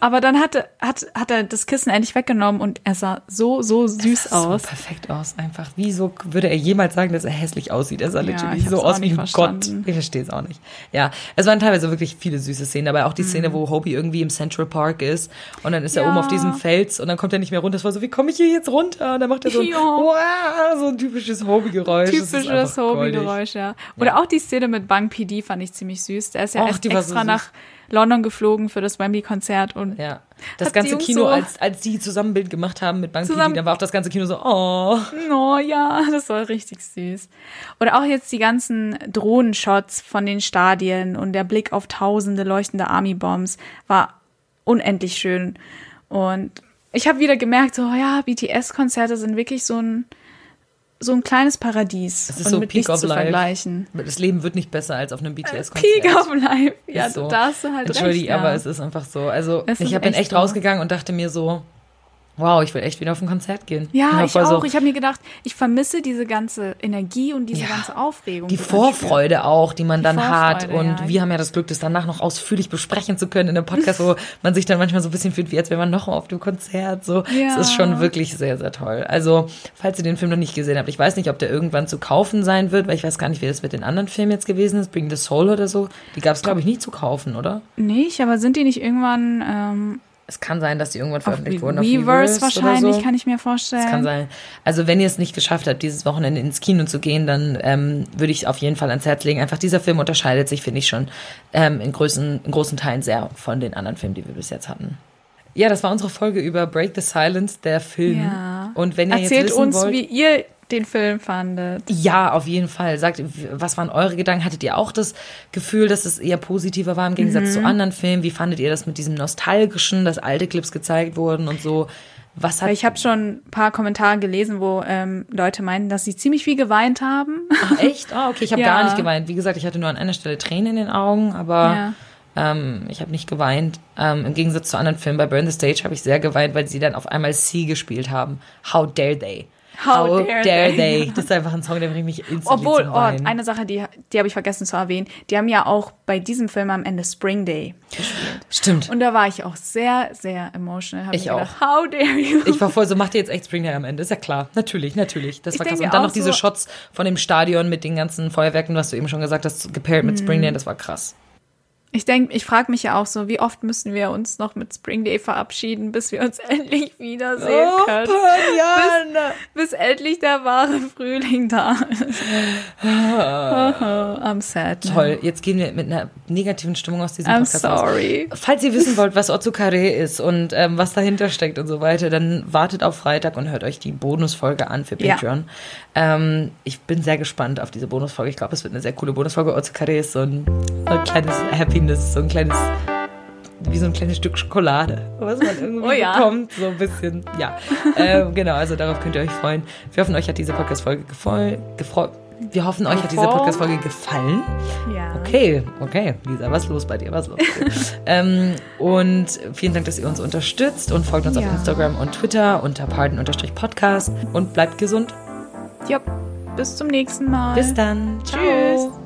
Aber dann hatte, hat, hat er das Kissen endlich weggenommen und er sah so, so süß aus. So perfekt aus, einfach. Wieso würde er jemals sagen, dass er hässlich aussieht? Er sah Ja, ich so aus wie. Gott. Ich verstehe es auch nicht. Ja, es waren teilweise wirklich viele süße Szenen, aber auch die Szene, Mhm. wo Hobie irgendwie im Central Park ist und dann ist er Ja. oben auf diesem Fels und dann kommt er nicht mehr runter. Das war so, wie komme ich hier jetzt runter? Und dann macht er so ein, Ja. wow, so ein typisches Hobie-Geräusch. Typisches. Hobie-Geräusch, ja. Oder auch die Szene mit Bang PD fand ich ziemlich süß. Der ist ja Och, war so extra süß. London geflogen für das Wembley-Konzert und Ja. Das ganze Kino, so- als, als die zusammen ein Bild gemacht haben mit Bank Zusammen- dann war auch das ganze Kino so, oh. Oh ja, das war richtig süß. Oder auch jetzt die ganzen Drohnenshots von den Stadien und der Blick auf tausende leuchtende Army-Bombs war unendlich schön. Und ich habe wieder gemerkt, so ja, BTS-Konzerte sind wirklich so ein so ein kleines Paradies Das ist und so mit Peak of zu Life. vergleichen. Das Leben wird nicht besser als auf einem BTS-Konzert. Peak of Life. Ja, Ist so. da hast du halt Entschuldige, recht. Ja. aber es ist einfach so. Also Es ich bin echt echt so. rausgegangen und dachte mir so, wow, ich will echt wieder auf ein Konzert gehen. Ja, ich voll auch. so- Ich habe mir gedacht, ich vermisse diese ganze Energie und diese Ja. ganze Aufregung. die. Vorfreude auch, die man Die dann hat. Vorfreude, Und ja. wir haben ja das Glück, das danach noch ausführlich besprechen zu können in einem Podcast, wo man sich dann manchmal so ein bisschen fühlt, wie als wäre man noch auf dem Konzert. So, Ja. es ist schon wirklich sehr, sehr toll. Also, falls ihr den Film noch nicht gesehen habt, ich weiß nicht, ob der irgendwann zu kaufen sein wird, weil ich weiß gar nicht, wie das mit den anderen Filmen jetzt gewesen ist. Bring the Soul oder so. Die gab es, glaube ich, nicht zu kaufen, oder? Nicht, aber sind die nicht irgendwann ähm, Es kann sein, dass die irgendwann veröffentlicht wurden. auf Weverse wahrscheinlich, so. kann ich mir vorstellen. Das kann sein. Also wenn ihr es nicht geschafft habt, dieses Wochenende ins Kino zu gehen, dann ähm, würde ich auf jeden Fall ans Herz legen. Einfach dieser Film unterscheidet sich, finde ich schon, ähm, in, großen, in großen Teilen sehr von den anderen Filmen, die wir bis jetzt hatten. Ja, das war unsere Folge über Break the Silence, der Film. Ja. Und wenn ihr Erzählt jetzt wissen uns, wollt, wie ihr den Film fandet. ja, auf jeden Fall. Sagt, was waren eure Gedanken? Hattet ihr auch das Gefühl, dass es eher positiver war im Gegensatz zu anderen Filmen? Wie fandet ihr das mit diesem nostalgischen, dass alte Clips gezeigt wurden und so? Was hat ich habe schon ein paar Kommentare gelesen, wo ähm, Leute meinten, dass sie ziemlich viel geweint haben. Ach, echt? Ah, okay, ich habe Ja. gar nicht geweint. Wie gesagt, ich hatte nur an einer Stelle Tränen in den Augen, aber Ja. ähm, ich habe nicht geweint. Ähm, Im Gegensatz zu anderen Filmen, bei Burn the Stage habe ich sehr geweint, weil sie dann auf einmal Sie gespielt haben. How dare they? How dare they. Das ist einfach ein Song, der bringt mich instantly Obwohl, oh, eine Sache, die, die habe ich vergessen zu erwähnen. Die haben ja auch bei diesem Film am Ende Spring Day gespielt. Stimmt. Und da war ich auch sehr, sehr emotional. Hab Ich mir auch. Gedacht, How dare you? Ich war voll so, macht ihr jetzt echt Spring Day am Ende? Ist ja klar. Natürlich, natürlich. Das Ich war krass. Und dann noch diese so- Shots von dem Stadion mit den ganzen Feuerwerken, was du eben schon gesagt hast, gepaart mit Spring Day, das war krass. Ich denke, ich frage mich ja auch so, wie oft müssen wir uns noch mit Spring Day verabschieden, bis wir uns endlich wiedersehen Oh, können. Bis endlich der wahre Frühling da ist. I'm sad. Toll, jetzt gehen wir mit einer negativen Stimmung aus diesem I'm Podcast aus. sorry. Falls ihr wissen wollt, was Otsukare ist und ähm, was dahinter steckt und so weiter, dann wartet auf Freitag und hört euch die Bonusfolge an für Ja. Patreon. Ähm, ich bin sehr gespannt auf diese Bonusfolge. Ich glaube, es wird eine sehr coole Bonusfolge. Otsukare ist so ein, so ein kleines Happiness, so ein kleines, wie so ein kleines Stück Schokolade, was man irgendwie Oh ja. bekommt. So ein bisschen, ja. ähm, genau, also darauf könnt ihr euch freuen. Wir hoffen, euch hat diese Podcast-Folge gefreut. Wir hoffen, euch hat diese. Podcast-Folge gefallen. Ja. Okay, okay, Lisa, was ist los bei dir? Was ist los? ähm, und vielen Dank, dass ihr uns unterstützt und folgt uns Ja. auf Instagram und Twitter unter pardon-podcast und bleibt gesund. Ja, bis zum nächsten Mal. Bis dann. Ciao. Tschüss.